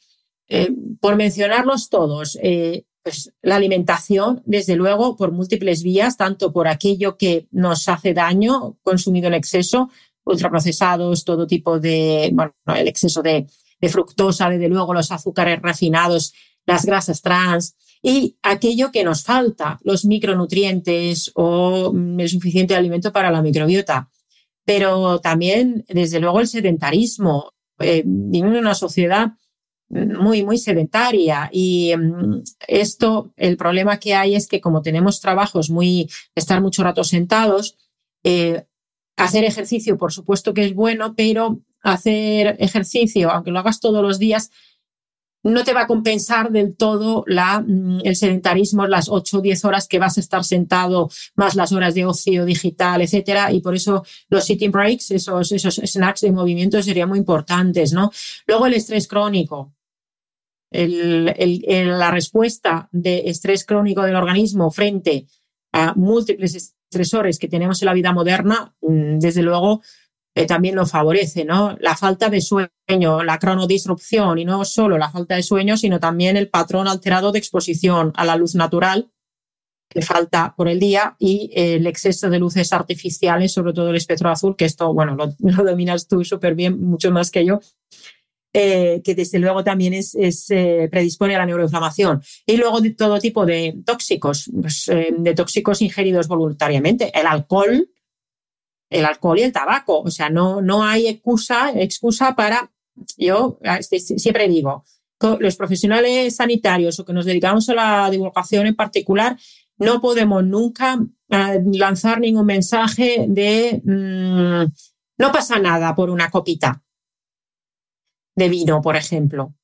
[SPEAKER 2] Eh, por mencionarlos todos, eh, pues la alimentación, desde luego, por múltiples vías, tanto por aquello que nos hace daño, consumido en exceso, ultraprocesados, todo tipo de, bueno, el exceso de, de fructosa, desde luego los azúcares refinados, las grasas trans, y aquello que nos falta, los micronutrientes o mm, el suficiente alimento para la microbiota. Pero también, desde luego, el sedentarismo. Eh, en una sociedad muy, muy sedentaria y mm, esto, el problema que hay es que como tenemos trabajos muy, estar mucho rato sentados, eh, hacer ejercicio, por supuesto que es bueno, pero hacer ejercicio, aunque lo hagas todos los días, no te va a compensar del todo la, mm, el sedentarismo, las 8 o 10 horas que vas a estar sentado, más las horas de ocio digital, etcétera. Y por eso los sitting breaks, esos, esos snacks de movimiento serían muy importantes, ¿no? Luego el estrés crónico. la respuesta de estrés crónico del organismo frente a múltiples estresores que tenemos en la vida moderna, mm, desde luego, eh, también lo favorece, ¿no? La falta de sueño, la cronodisrupción y no solo la falta de sueño, sino también el patrón alterado de exposición a la luz natural que falta por el día y el exceso de luces artificiales, sobre todo el espectro azul, que esto, bueno, lo, dominas tú súper bien, mucho más que yo, eh, que desde luego también es, eh, predispone a la neuroinflamación. Y luego de todo tipo de tóxicos, pues, de tóxicos ingeridos voluntariamente. El alcohol, el alcohol y el tabaco. O sea, no, no hay excusa, excusa para, yo este, siempre digo, los profesionales sanitarios o que nos dedicamos a la divulgación en particular, no podemos nunca eh, lanzar ningún mensaje de mm, no pasa nada por una copita de vino, por ejemplo.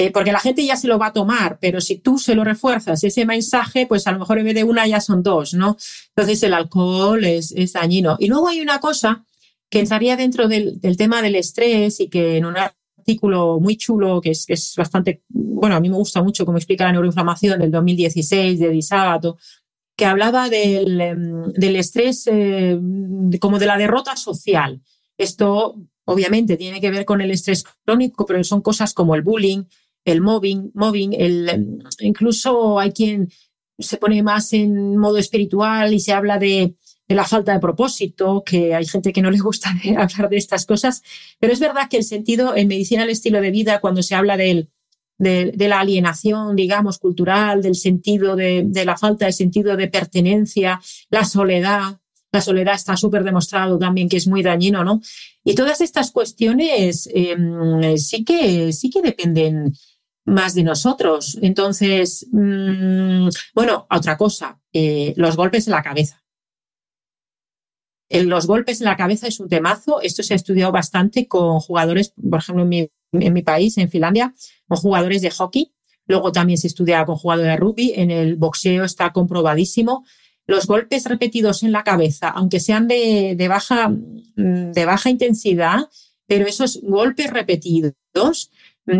[SPEAKER 2] Eh, porque la gente ya se lo va a tomar, pero si tú se lo refuerzas ese mensaje, pues a lo mejor en vez de una ya son dos, ¿no? Entonces el alcohol es, dañino. Y luego hay una cosa que entraría dentro del, tema del estrés y que en un artículo muy chulo que es, bastante, bueno, a mí me gusta mucho como explica la neuroinflamación del 2016 de Disabato, que hablaba del, em, estrés eh, como de la derrota social. Esto obviamente tiene que ver con el estrés crónico, pero son cosas como el bullying, el mobbing, mobbing el, em, incluso hay quien se pone más en modo espiritual y se habla de, de la falta de propósito, que hay gente que no le gusta hablar de estas cosas, pero es verdad que el sentido en medicina del estilo de vida, cuando se habla del, de, de, la alienación, digamos, cultural, del sentido de, de, la falta de sentido de pertenencia, la soledad, la soledad está súper demostrado también que es muy dañino, ¿no? Y todas estas cuestiones eh, sí, que, sí que dependen más de nosotros. Entonces, mmm, bueno, otra cosa, eh, los golpes en la cabeza los golpes en la cabeza es un temazo. Esto se ha estudiado bastante con jugadores, por ejemplo, en mi, en mi país, en Finlandia, con jugadores de hockey. Luego también se estudia con jugadores de rugby. En el boxeo está comprobadísimo. Los golpes repetidos en la cabeza, aunque sean de, de baja, de baja intensidad, pero esos golpes repetidos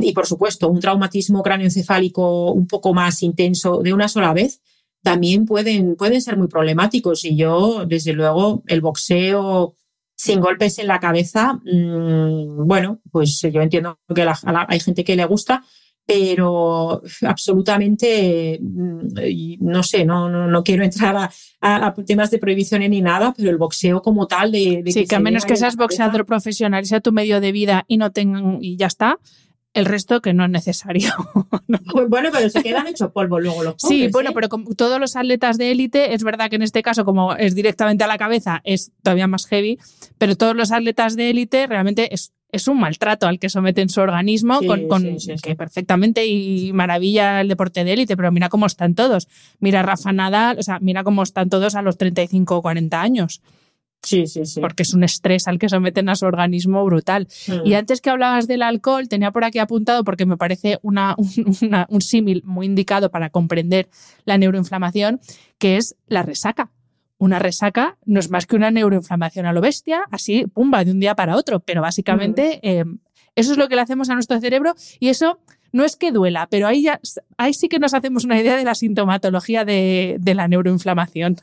[SPEAKER 2] y, por supuesto, un traumatismo cráneoencefálico un poco más intenso de una sola vez, también pueden, pueden ser muy problemáticos. Y yo, desde luego, el boxeo sin golpes en la cabeza, mmm, bueno, pues yo entiendo que la, la, hay gente que le gusta, pero absolutamente, mm, no sé, no, no, no quiero entrar a, a, a, temas de prohibiciones ni nada, pero el boxeo como tal de... de
[SPEAKER 3] sí, que, que a menos que seas boxeador profesional y sea tu medio de vida y no tengan, y ya está, el resto que no es necesario.
[SPEAKER 2] ¿no? Bueno, pero se quedan hechos polvo luego los pobres,
[SPEAKER 3] Sí, bueno,
[SPEAKER 2] ¿eh?
[SPEAKER 3] pero como todos los atletas de élite, es verdad que en este caso, como es directamente a la cabeza, es todavía más heavy, pero todos los atletas de élite realmente es, es un maltrato al que someten su organismo,
[SPEAKER 2] Sí,
[SPEAKER 3] con, con
[SPEAKER 2] sí, sí,
[SPEAKER 3] que
[SPEAKER 2] sí.
[SPEAKER 3] perfectamente y maravilla el deporte de élite, pero mira cómo están todos. Mira Rafa Nadal, o sea, mira cómo están todos a los 35 o 40 años.
[SPEAKER 2] Sí, sí, sí.
[SPEAKER 3] Porque es un estrés al que someten a su organismo brutal.
[SPEAKER 2] Mm.
[SPEAKER 3] Y antes que hablabas del alcohol, tenía por aquí apuntado, porque me parece una, una, un símil muy indicado para comprender la neuroinflamación, que es la resaca. Una resaca no es más que una neuroinflamación a lo bestia, así, pumba, de un día para otro, pero básicamente eh, eso es lo que le hacemos a nuestro cerebro y eso no es que duela, pero ahí, ya, ahí sí que nos hacemos una idea de la sintomatología de, de la neuroinflamación.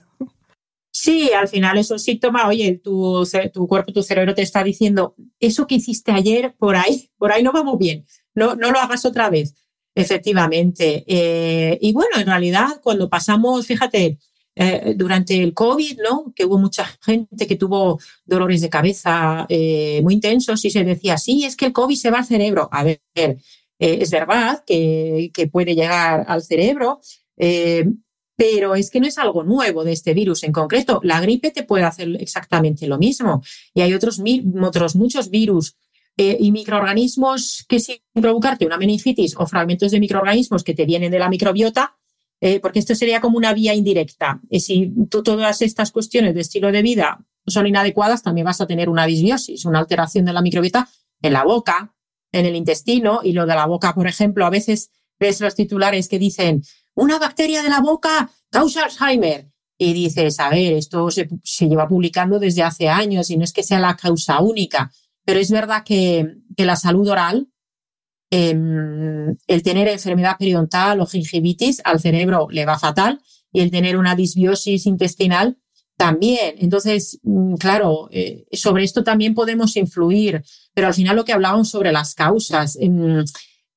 [SPEAKER 2] Sí, al final es un síntoma, oye, tu, cuerpo, tu cerebro te está diciendo, eso que hiciste ayer, por ahí, por ahí no vamos bien, no, no lo hagas otra vez. Efectivamente. Eh, y bueno, en realidad, cuando pasamos, fíjate, eh, durante el COVID, ¿no? Que hubo mucha gente que tuvo dolores de cabeza eh, muy intensos y se decía, sí, es que el COVID se va al cerebro. A ver, es verdad que, que, puede llegar al cerebro, pero es que no es algo nuevo de este virus en concreto. La gripe te puede hacer exactamente lo mismo. Y hay otros, otros muchos virus eh, y microorganismos que sin provocarte una meningitis o fragmentos de microorganismos que te vienen de la microbiota, eh, porque esto sería como una vía indirecta. Y si todas estas cuestiones de estilo de vida son inadecuadas, también vas a tener una disbiosis, una alteración de la microbiota en la boca, en el intestino. Y lo de la boca, por ejemplo, a veces ves los titulares que dicen una bacteria de la boca causa Alzheimer. Y dices, a ver, esto se, lleva publicando desde hace años y no es que sea la causa única, pero es verdad que, que la salud oral, eh, el tener enfermedad periodontal o gingivitis al cerebro le va fatal y el tener una disbiosis intestinal también. Entonces, mm, claro, eh, sobre esto también podemos influir, pero al final lo que hablábamos sobre las causas. Eh,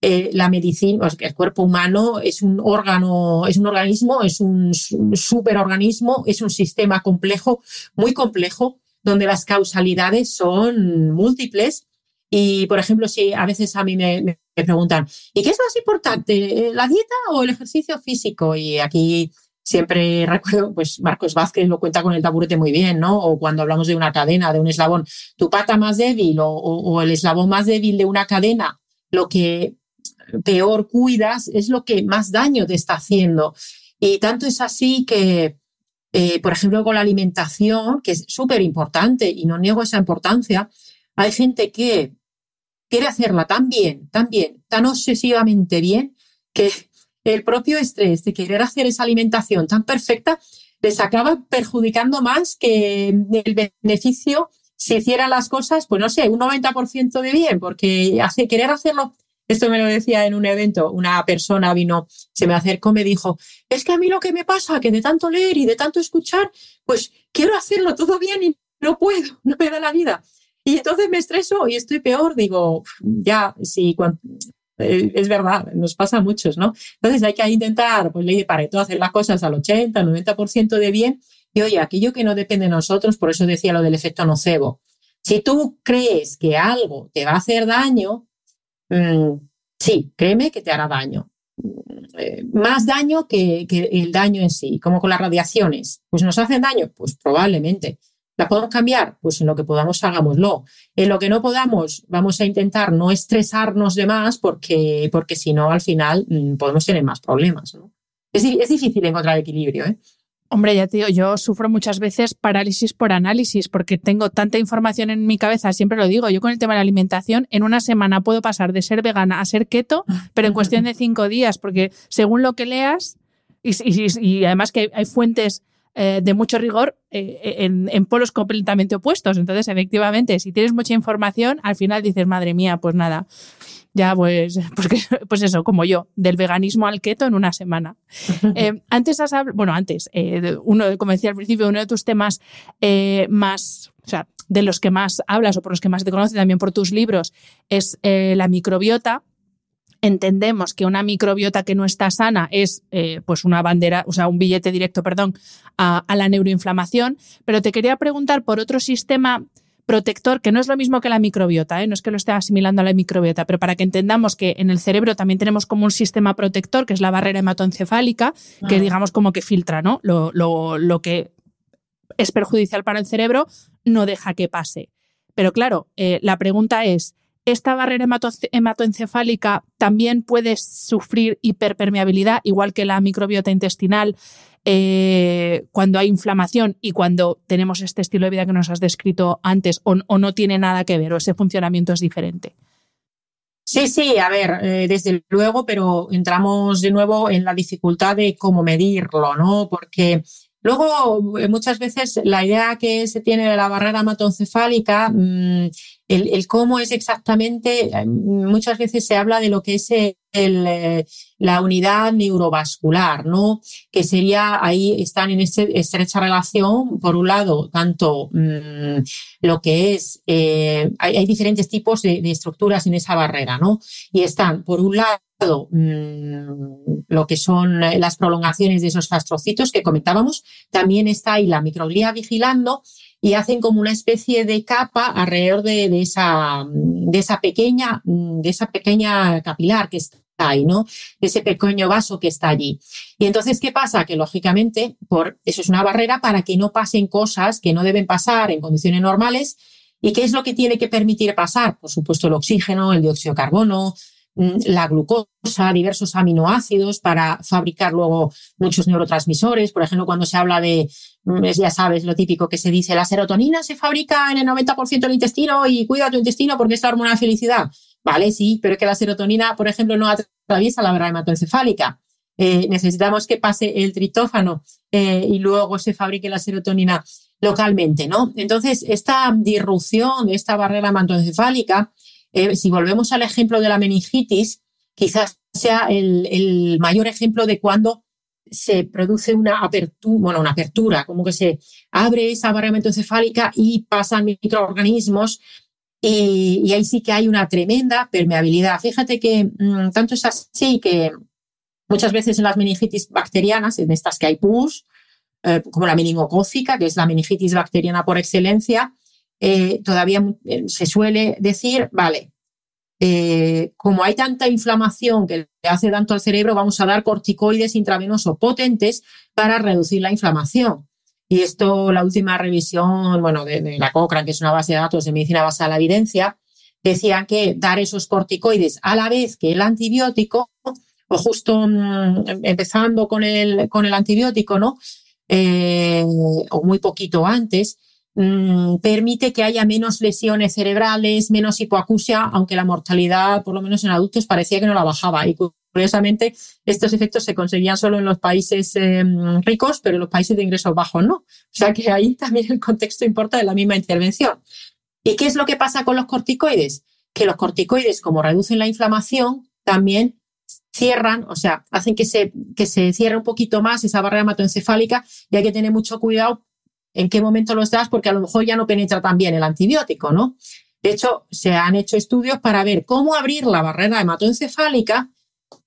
[SPEAKER 2] eh, la medicina, el cuerpo humano es un órgano, es un organismo, es un superorganismo, es un sistema complejo, muy complejo, donde las causalidades son múltiples. Y, por ejemplo, si a veces a mí me, preguntan, ¿y qué es más importante, la dieta o el ejercicio físico? Y aquí siempre recuerdo, pues Marcos Vázquez lo cuenta con el taburete muy bien, ¿no? O cuando hablamos de una cadena, de un eslabón, tu pata más débil o el eslabón más débil de una cadena, lo que peor cuidas es lo que más daño te está haciendo. Y tanto es así que, eh, por ejemplo, con la alimentación, que es súper importante y no niego esa importancia, hay gente que quiere hacerla tan bien, tan bien, tan obsesivamente bien, que el propio estrés de querer hacer esa alimentación tan perfecta les acaba perjudicando más que el beneficio si hiciera las cosas, pues no sé, un 90% de bien, porque hace, querer hacerlo esto me lo decía en un evento, una persona vino, se me acercó, me dijo, es que a mí lo que me pasa, que de tanto leer y de tanto escuchar, pues quiero hacerlo todo bien y no puedo, no me da la vida. Y entonces me estreso y estoy peor, digo, ya, sí, eh, es verdad, nos pasa a muchos, ¿no? Entonces hay que intentar, pues le para todo hacer las cosas al 80, 90% de bien. Y oye, aquello que no depende de nosotros, por eso decía lo del efecto nocebo. Si tú crees que algo te va a hacer daño, Mm, sí, créeme que te hará daño. Eh, más daño que, el daño en sí, como con las radiaciones. Pues nos hacen daño, pues probablemente. ¿La podemos cambiar? Pues en lo que podamos hagámoslo. En lo que no podamos, vamos a intentar no estresarnos de más porque, porque si no, al final mm, podemos tener más problemas. Es, es difícil encontrar equilibrio. ¿eh?
[SPEAKER 3] Hombre, ya tío, yo sufro muchas veces parálisis por análisis porque tengo tanta información en mi cabeza, siempre lo digo, yo con el tema de la alimentación, en una semana puedo pasar de ser vegana a ser keto, pero en cuestión de cinco días, porque según lo que leas, y, además que hay fuentes eh, de mucho rigor eh, en, en, polos completamente opuestos, entonces efectivamente, si tienes mucha información, al final dices, madre mía, pues nada, ya pues, pues, pues, eso, como yo, del veganismo al keto en una semana. Eh, antes has hablado, bueno, antes, eh, uno, como decía al principio, uno de tus temas eh, más, o sea, de los que más hablas o por los que más te conoce también por tus libros, es la microbiota. Entendemos que una microbiota que no está sana es pues una bandera, o sea, un billete directo, perdón, a, a la neuroinflamación. Pero te quería preguntar por otro sistema protector, que no es lo mismo que la microbiota, ¿eh? no es que lo esté asimilando a la microbiota, pero para que entendamos que en el cerebro también tenemos como un sistema protector, que es la barrera hematoencefálica, que ah. digamos como que filtra ¿no? lo, lo, que es perjudicial para el cerebro, no deja que pase. Pero claro, eh, la pregunta es, ¿esta barrera hematoencefálica también puede sufrir hiperpermeabilidad, igual que la microbiota intestinal? Eh, cuando hay inflamación y cuando tenemos este estilo de vida que nos has descrito antes o, no tiene nada que ver o ese funcionamiento es diferente?
[SPEAKER 2] Sí, sí, a ver, eh, desde luego, pero entramos de nuevo en la dificultad de cómo medirlo, ¿no? Porque luego eh, muchas veces la idea que se tiene de la barrera hematoencefálica mm, el, cómo es exactamente, eh, muchas veces se habla de lo que es eh, la unidad neurovascular, ¿no? Que sería, ahí están en este, estrecha relación, por un lado, tanto mm, lo que es, eh, hay, diferentes tipos de, estructuras en esa barrera, ¿no? Y están, por un lado, mm, lo que son las prolongaciones de esos astrocitos que comentábamos, también está ahí la microglía vigilando y hacen como una especie de capa alrededor de, esa, de, esa, pequeña, de esa pequeña capilar que está ahí, ¿no? De ese pequeño vaso que está allí. Y entonces, ¿qué pasa? Que lógicamente, por, eso es una barrera para que no pasen cosas que no deben pasar en condiciones normales. ¿Y qué es lo que tiene que permitir pasar? Por supuesto, el oxígeno, el dióxido de carbono, mm, la glucosa, diversos aminoácidos para fabricar luego muchos neurotransmisores. Por ejemplo, cuando se habla de Mm, ya sabes lo típico que se dice, la serotonina se fabrica en el 90% del intestino y cuida tu intestino porque es la hormona de felicidad. Vale, sí, pero es que la serotonina, por ejemplo, no atraviesa la barrera hematoencefálica. Eh, necesitamos que pase el tritófano eh, y luego se fabrique la serotonina localmente, ¿no? Entonces, esta disrupción de esta barrera hematoencefálica, eh, si volvemos al ejemplo de la meningitis, quizás sea el, mayor ejemplo de cuando se produce una apertura, bueno, una apertura, como que se abre esa barrera encefálica y pasan microorganismos y, ahí sí que hay una tremenda permeabilidad. Fíjate que mm, tanto es así que muchas veces en las meningitis bacterianas, en estas que hay pus, eh, como la meningocócica, que es la meningitis bacteriana por excelencia, eh, todavía eh, se suele decir, vale, eh, como hay tanta inflamación que le hace tanto al cerebro, vamos a dar corticoides intravenosos potentes para reducir la inflamación. Y esto, la última revisión, bueno, de, la Cochrane, que es una base de datos de medicina basada en la evidencia, decía que dar esos corticoides a la vez que el antibiótico, o justo mm, empezando con el, con el antibiótico, ¿no? O muy poquito antes, Mm, permite que haya menos lesiones cerebrales, menos hipoacusia, aunque la mortalidad, por lo menos en adultos, parecía que no la bajaba. Y curiosamente, estos efectos se conseguían solo en los países em, ricos, pero en los países de ingresos bajos no. O sea que ahí también el contexto importa de la misma intervención. ¿Y qué es lo que pasa con los corticoides? Que los corticoides, como reducen la inflamación, también cierran, o sea, hacen que se, que se cierre un poquito más esa barrera hematoencefálica y hay que tener mucho cuidado en qué momento los das porque a lo mejor ya no penetra tan bien el antibiótico, ¿no? De hecho, se han hecho estudios para ver cómo abrir la barrera hematoencefálica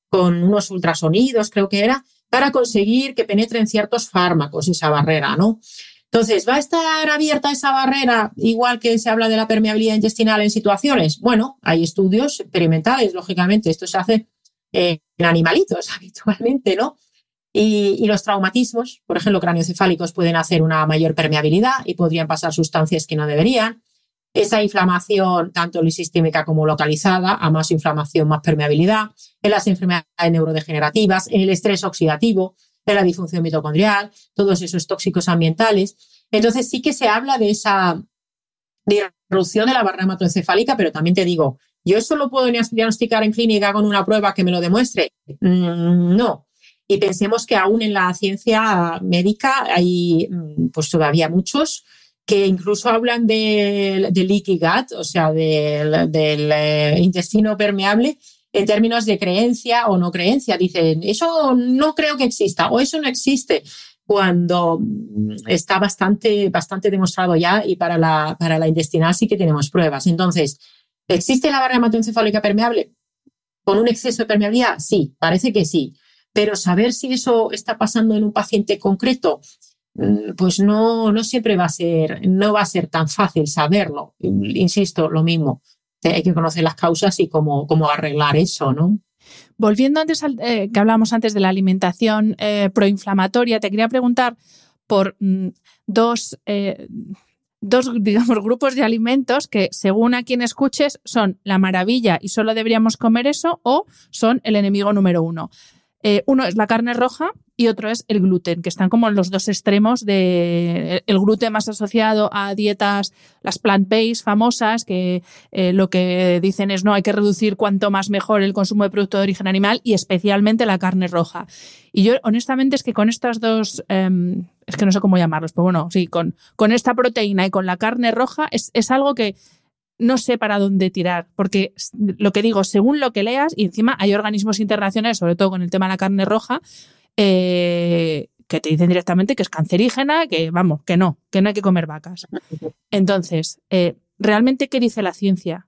[SPEAKER 2] con unos ultrasonidos, creo que era, para conseguir que penetren ciertos fármacos esa barrera, ¿no? Entonces, ¿va a estar abierta esa barrera igual que se habla de la permeabilidad intestinal en situaciones? Bueno, hay estudios experimentales, lógicamente, esto se hace eh, en animalitos habitualmente, ¿no? Y, los traumatismos, por ejemplo, craneoencefálicos pueden hacer una mayor permeabilidad y podrían pasar sustancias que no deberían. Esa inflamación, tanto lisistémica como localizada, a más inflamación, más permeabilidad. En las enfermedades neurodegenerativas, en el estrés oxidativo, en la disfunción mitocondrial, todos esos tóxicos ambientales. Entonces sí que se habla de esa disrupción de la barrera hematoencefálica, pero también te digo, ¿yo eso lo puedo diagnosticar en clínica con una prueba que me lo demuestre? Mm, no. Y pensemos que aún en la ciencia médica hay mm, pues todavía muchos que incluso hablan del, leaky gut, o sea, del, eh, intestino permeable, en términos de creencia o no creencia. Dicen, eso no creo que exista o eso no existe cuando mm, está bastante, bastante demostrado ya y para la, para la intestinal sí que tenemos pruebas. Entonces, ¿existe la barrera hematoencefálica permeable? ¿Con un exceso de permeabilidad? Sí, parece que sí. Pero saber si eso está pasando en un paciente concreto, mm, pues no, no siempre va a ser, no va a ser tan fácil saberlo. Insisto, lo mismo. Hay que conocer las causas y cómo, cómo arreglar eso, ¿no?
[SPEAKER 3] Volviendo antes al eh, que hablábamos antes de la alimentación eh, proinflamatoria, te quería preguntar por mm, dos, eh, dos, grupos de alimentos que, según a quien escuches, son la maravilla y solo deberíamos comer eso o son el enemigo número uno. Eh, uno es la carne roja y otro es el gluten, que están como en los dos extremos de el gluten más asociado a dietas, las plant-based famosas, que eh, lo que dicen es no, hay que reducir cuanto más mejor el consumo de producto de origen animal y especialmente la carne roja. Y yo honestamente es que con estas dos, em, es que no sé cómo llamarlos, pero bueno, sí, con, con esta proteína y con la carne roja es, es algo que no sé para dónde tirar, porque lo que digo, según lo que leas, y encima hay organismos internacionales, sobre todo con el tema de la carne roja, eh, que te dicen directamente que es cancerígena, que vamos, que no, que no hay que comer vacas. Entonces, eh, ¿realmente qué dice la ciencia?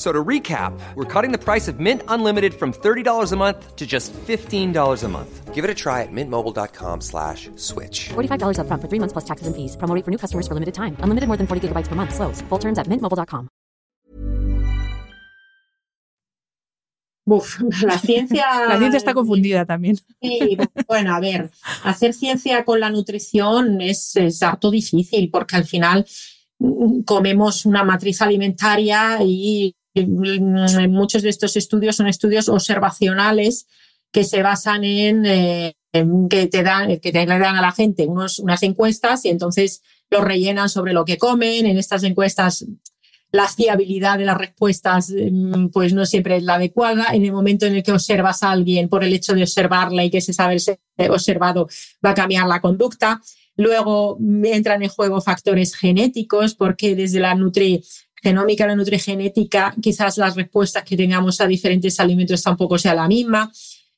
[SPEAKER 4] So to recap, we're cutting the price of Mint Unlimited from $30 a month to just $15 a month. Give it a try at mintmobile.com slash switch.
[SPEAKER 5] $45 up front for three months plus taxes and fees. Promo for new customers for limited time. Unlimited more than 40 gigabytes per month. Slows. Full terms at mintmobile.com.
[SPEAKER 2] Uf, la ciencia...
[SPEAKER 3] la ciencia está confundida también.
[SPEAKER 2] Sí, bueno, a ver, hacer ciencia con la nutrición es, es harto difícil porque al final mm, comemos una matriz alimentaria y muchos de estos estudios son estudios observacionales que se basan en, eh, que te dan, que te dan a la gente unos, unas encuestas y entonces los rellenan sobre lo que comen. En estas encuestas la fiabilidad de las respuestas mm, pues no siempre es la adecuada. En el momento en el que observas a alguien por el hecho de observarla y que ese saber ser observado va a cambiar la conducta. Luego entran en juego factores genéticos porque desde la nutri genómica, la nutrigenética, quizás las respuestas que tengamos a diferentes alimentos tampoco sea la misma.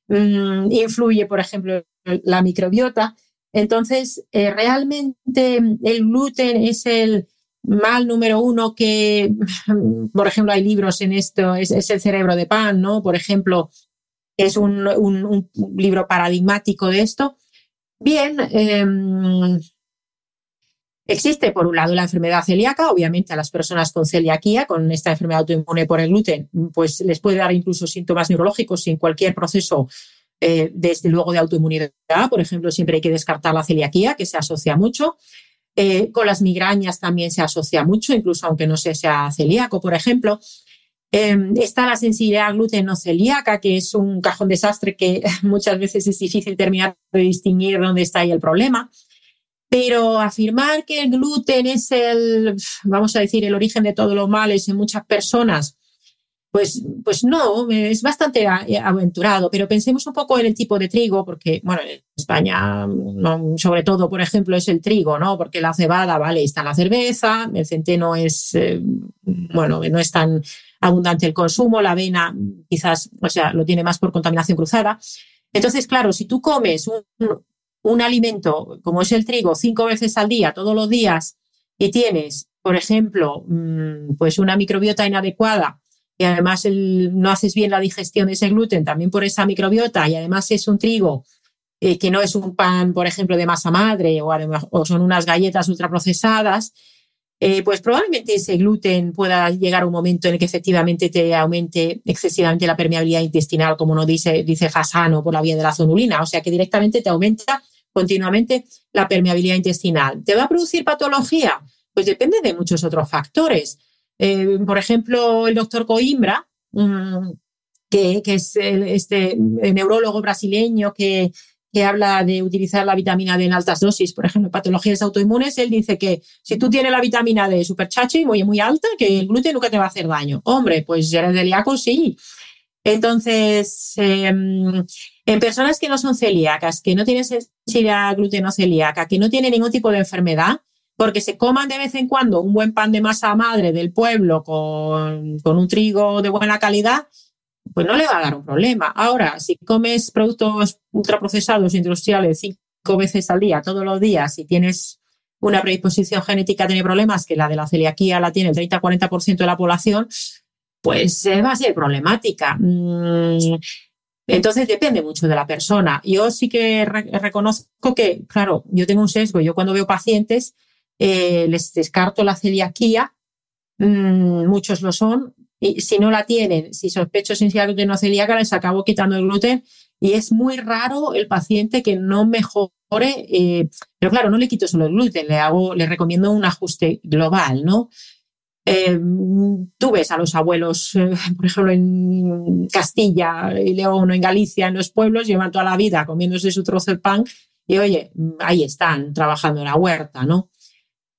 [SPEAKER 2] Mm, influye, por ejemplo, la microbiota. Entonces, eh, realmente el gluten es el mal número uno que, por ejemplo, hay libros en esto, es, el cerebro de pan, ¿no? Por ejemplo, es un, libro paradigmático de esto. Bien, em, Existe, por un lado, la enfermedad celíaca. Obviamente, a las personas con celiaquía, con esta enfermedad autoinmune por el gluten, pues les puede dar incluso síntomas neurológicos sin cualquier proceso, eh, desde luego, de autoinmunidad. Por ejemplo, siempre hay que descartar la celiaquía, que se asocia mucho. Eh, con las migrañas también se asocia mucho, incluso aunque no sea celíaco, por ejemplo. Em, está la sensibilidad al gluten no celíaca, que es un cajón desastre que muchas veces es difícil terminar de distinguir dónde está ahí el problema. Pero afirmar que el gluten es el, vamos a decir, el origen de todos los males en muchas personas, pues, pues no, es bastante aventurado, pero pensemos un poco en el tipo de trigo, porque, bueno, en España, sobre todo, por ejemplo, es el trigo, ¿no? Porque la cebada, vale, está la cerveza, el centeno es, eh, bueno, no es tan abundante el consumo, la avena quizás, o sea, lo tiene más por contaminación cruzada. Entonces, claro, si tú comes un, un alimento como es el trigo cinco veces al día, todos los días, y tienes, por ejemplo, mm, pues una microbiota inadecuada y además no haces bien la digestión de ese gluten también por esa microbiota y además es un trigo eh, que no es un pan, por ejemplo, de masa madre o, son unas galletas ultraprocesadas, eh, pues probablemente ese gluten pueda llegar a un momento en el que efectivamente te aumente excesivamente la permeabilidad intestinal, como nos dice, dice Fasano, por la vía de la zonulina. O sea que directamente te aumenta continuamente la permeabilidad intestinal. ¿Te va a producir patología? Pues depende de muchos otros factores. Eh, por ejemplo, el doctor Coimbra, mm, que, es este neurólogo brasileño que, que habla de utilizar la vitamina D en altas dosis, por ejemplo, patologías autoinmunes, él dice que si tú tienes la vitamina D super chachi, muy, muy alta, que el gluten nunca te va a hacer daño. Hombre, pues eres celíaco, sí. Entonces, em, en personas que no son celíacas, que no tienen sensibilidad gluteno celíaca, que no tienen ningún tipo de enfermedad, porque se coman de vez en cuando un buen pan de masa madre del pueblo con, con un trigo de buena calidad, pues no le va a dar un problema. Ahora, si comes productos ultraprocesados industriales cinco veces al día, todos los días, y tienes una predisposición genética a tener problemas, que la de la celiaquía la tiene el 30-40% de la población, pues eh, va a ser problemática. Mm, entonces depende mucho de la persona. Yo sí que reconozco que, claro, yo tengo un sesgo. Yo cuando veo pacientes eh, les descarto la celiaquía, mm, muchos lo son, y si no la tienen, si sospecho gluten no celíaca, les acabo quitando el gluten y es muy raro el paciente que no mejore, eh, pero claro, no le quito solo el gluten, le hago, le recomiendo un ajuste global, ¿no? Eh, tú ves a los abuelos, eh, por ejemplo, en Castilla y León o en Galicia, en los pueblos, llevan toda la vida comiéndose su trozo de pan y oye, ahí están trabajando en la huerta, ¿no?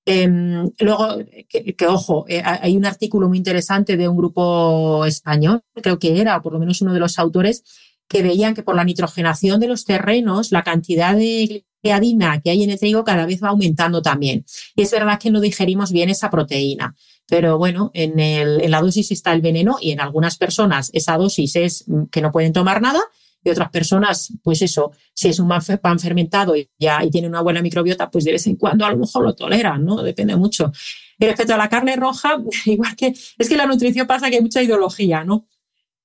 [SPEAKER 2] Em, luego, que, ojo, eh, hay un artículo muy interesante de un grupo español, creo que era, por lo menos uno de los autores, que veían que por la nitrogenación de los terrenos, la cantidad de gliadina que hay en el trigo cada vez va aumentando también. Y es verdad que no digerimos bien esa proteína. Pero bueno, en, el, en la dosis está el veneno y en algunas personas esa dosis es que no pueden tomar nada y otras personas, pues eso, si es un pan fermentado y, ya, y tiene una buena microbiota, pues de vez en cuando a lo mejor lo toleran, ¿no? Depende mucho. Y respecto a la carne roja, igual que es que la nutrición pasa que hay mucha ideología, ¿no?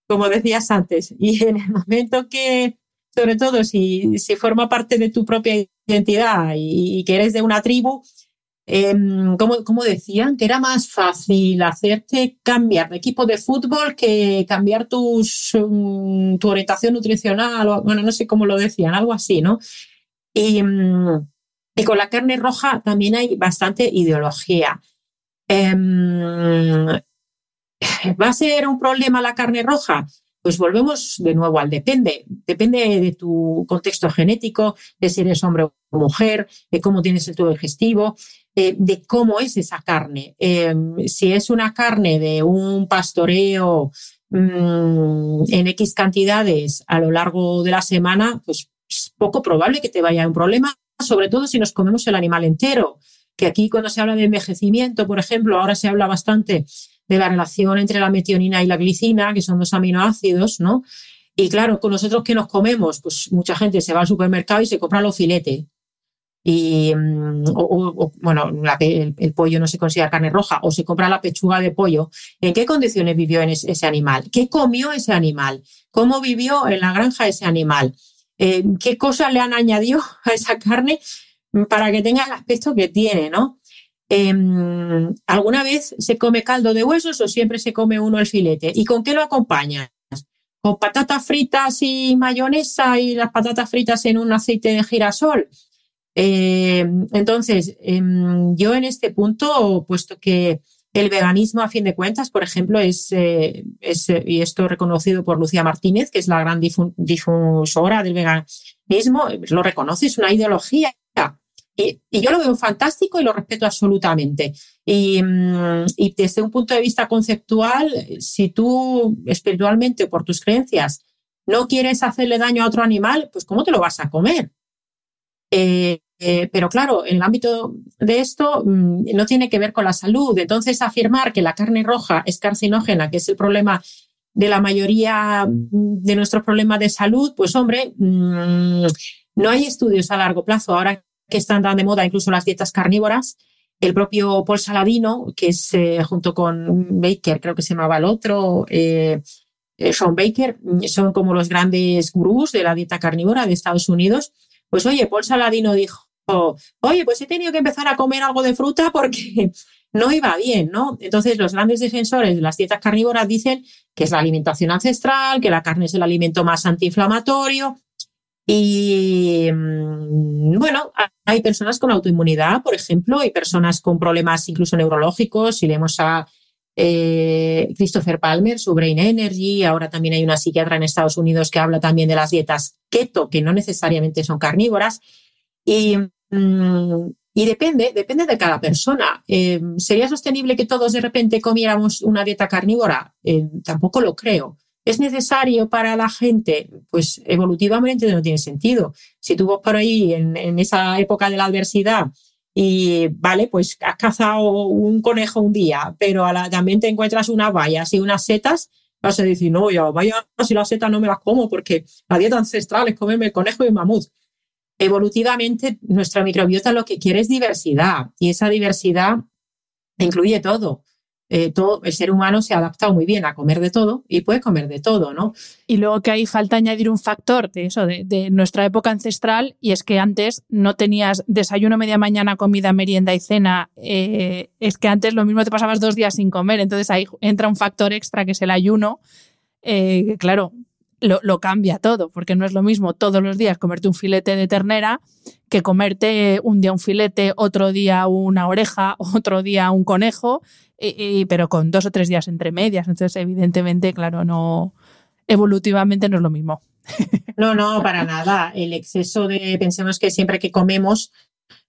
[SPEAKER 2] Como decías antes. Y en el momento que, sobre todo si, si forma parte de tu propia identidad y que eres de una tribu, eh, como, decían, que era más fácil hacerte cambiar de equipo de fútbol que cambiar tus, mm, tu orientación nutricional, o, bueno, no sé cómo lo decían, algo así, ¿no? Y, mm, con la carne roja también hay bastante ideología. Em, ¿Va a ser un problema la carne roja? Pues volvemos de nuevo al depende. Depende de tu contexto genético, de si eres hombre o mujer, de cómo tienes el tubo digestivo, eh, de cómo es esa carne. Eh, si es una carne de un pastoreo mm, en X cantidades a lo largo de la semana, pues es poco probable que te vaya un problema, sobre todo si nos comemos el animal entero. Que aquí cuando se habla de envejecimiento, por ejemplo, ahora se habla bastante de la relación entre la metionina y la glicina, que son dos aminoácidos, ¿no? Y claro, con nosotros que nos comemos, pues mucha gente se va al supermercado y se compra los filetes y, mm, bueno, el, pollo no se considera carne roja, o se compra la pechuga de pollo, ¿en qué condiciones vivió en ese, animal? ¿Qué comió ese animal? ¿Cómo vivió en la granja ese animal? Eh, ¿Qué cosas le han añadido a esa carne para que tenga el aspecto que tiene, no? Em, ¿Alguna vez se come caldo de huesos o siempre se come uno el filete? ¿Y con qué lo acompañas? ¿Con patatas fritas y mayonesa y las patatas fritas en un aceite de girasol? Eh, entonces, em, yo en este punto, puesto que el veganismo, a fin de cuentas, por ejemplo, es, eh, eh, y esto reconocido por Lucía Martínez, que es la gran difusora del veganismo, lo reconoce, es una ideología. Y, yo lo veo fantástico y lo respeto absolutamente. Y, mm, desde un punto de vista conceptual, si tú espiritualmente o por tus creencias no quieres hacerle daño a otro animal, pues ¿cómo te lo vas a comer? Eh, eh, pero claro, en el ámbito de esto mm, no tiene que ver con la salud. Entonces, afirmar que la carne roja es carcinógena, que es el problema de la mayoría de nuestros problemas de salud, pues hombre, mm, no hay estudios a largo plazo. Ahora que están tan de moda incluso las dietas carnívoras, el propio Paul Saladino, que es eh, junto con Baker, creo que se llamaba el otro, eh, Sean Baker, son como los grandes gurús de la dieta carnívora de Estados Unidos. Pues oye, Paul Saladino dijo, oye, pues he tenido que empezar a comer algo de fruta porque no iba bien, ¿no? Entonces, los grandes defensores de las dietas carnívoras dicen que es la alimentación ancestral, que la carne es el alimento más antiinflamatorio. Y mm, bueno, hay personas con autoinmunidad, por ejemplo, y personas con problemas incluso neurológicos. Si leemos a eh, Christopher Palmer, su Brain Energy, ahora también hay una psiquiatra en Estados Unidos que habla también de las dietas keto, que no necesariamente son carnívoras. Y Mm, y depende, depende de cada persona. Eh, ¿Sería sostenible que todos de repente comiéramos una dieta carnívora? Eh, tampoco lo creo. ¿Es necesario para la gente? Pues evolutivamente no tiene sentido. Si tú vas por ahí en, esa época de la adversidad y, vale, pues has cazado un conejo un día, pero también te encuentras unas vallas y unas setas, vas a decir, no, ya vaya, si las setas no me las como porque la dieta ancestral es comerme el conejo y el mamut evolutivamente nuestra microbiota lo que quiere es diversidad y esa diversidad incluye todo. Eh, todo, el ser humano se ha adaptado muy bien a comer de todo y puede comer de todo, ¿no?
[SPEAKER 3] Y luego que ahí falta añadir un factor de eso, de, nuestra época ancestral, y es que antes no tenías desayuno, media mañana, comida, merienda y cena. Eh, es que antes lo mismo te pasabas dos días sin comer, entonces ahí entra un factor extra que es el ayuno. Eh, claro, lo, cambia todo, porque no es lo mismo todos los días comerte un filete de ternera que comerte un día un filete, otro día una oreja, otro día un conejo, y, pero con dos o tres días entre medias. Entonces, evidentemente, claro, no evolutivamente no es lo mismo.
[SPEAKER 2] No, no, para nada. El exceso de, pensemos que siempre que comemos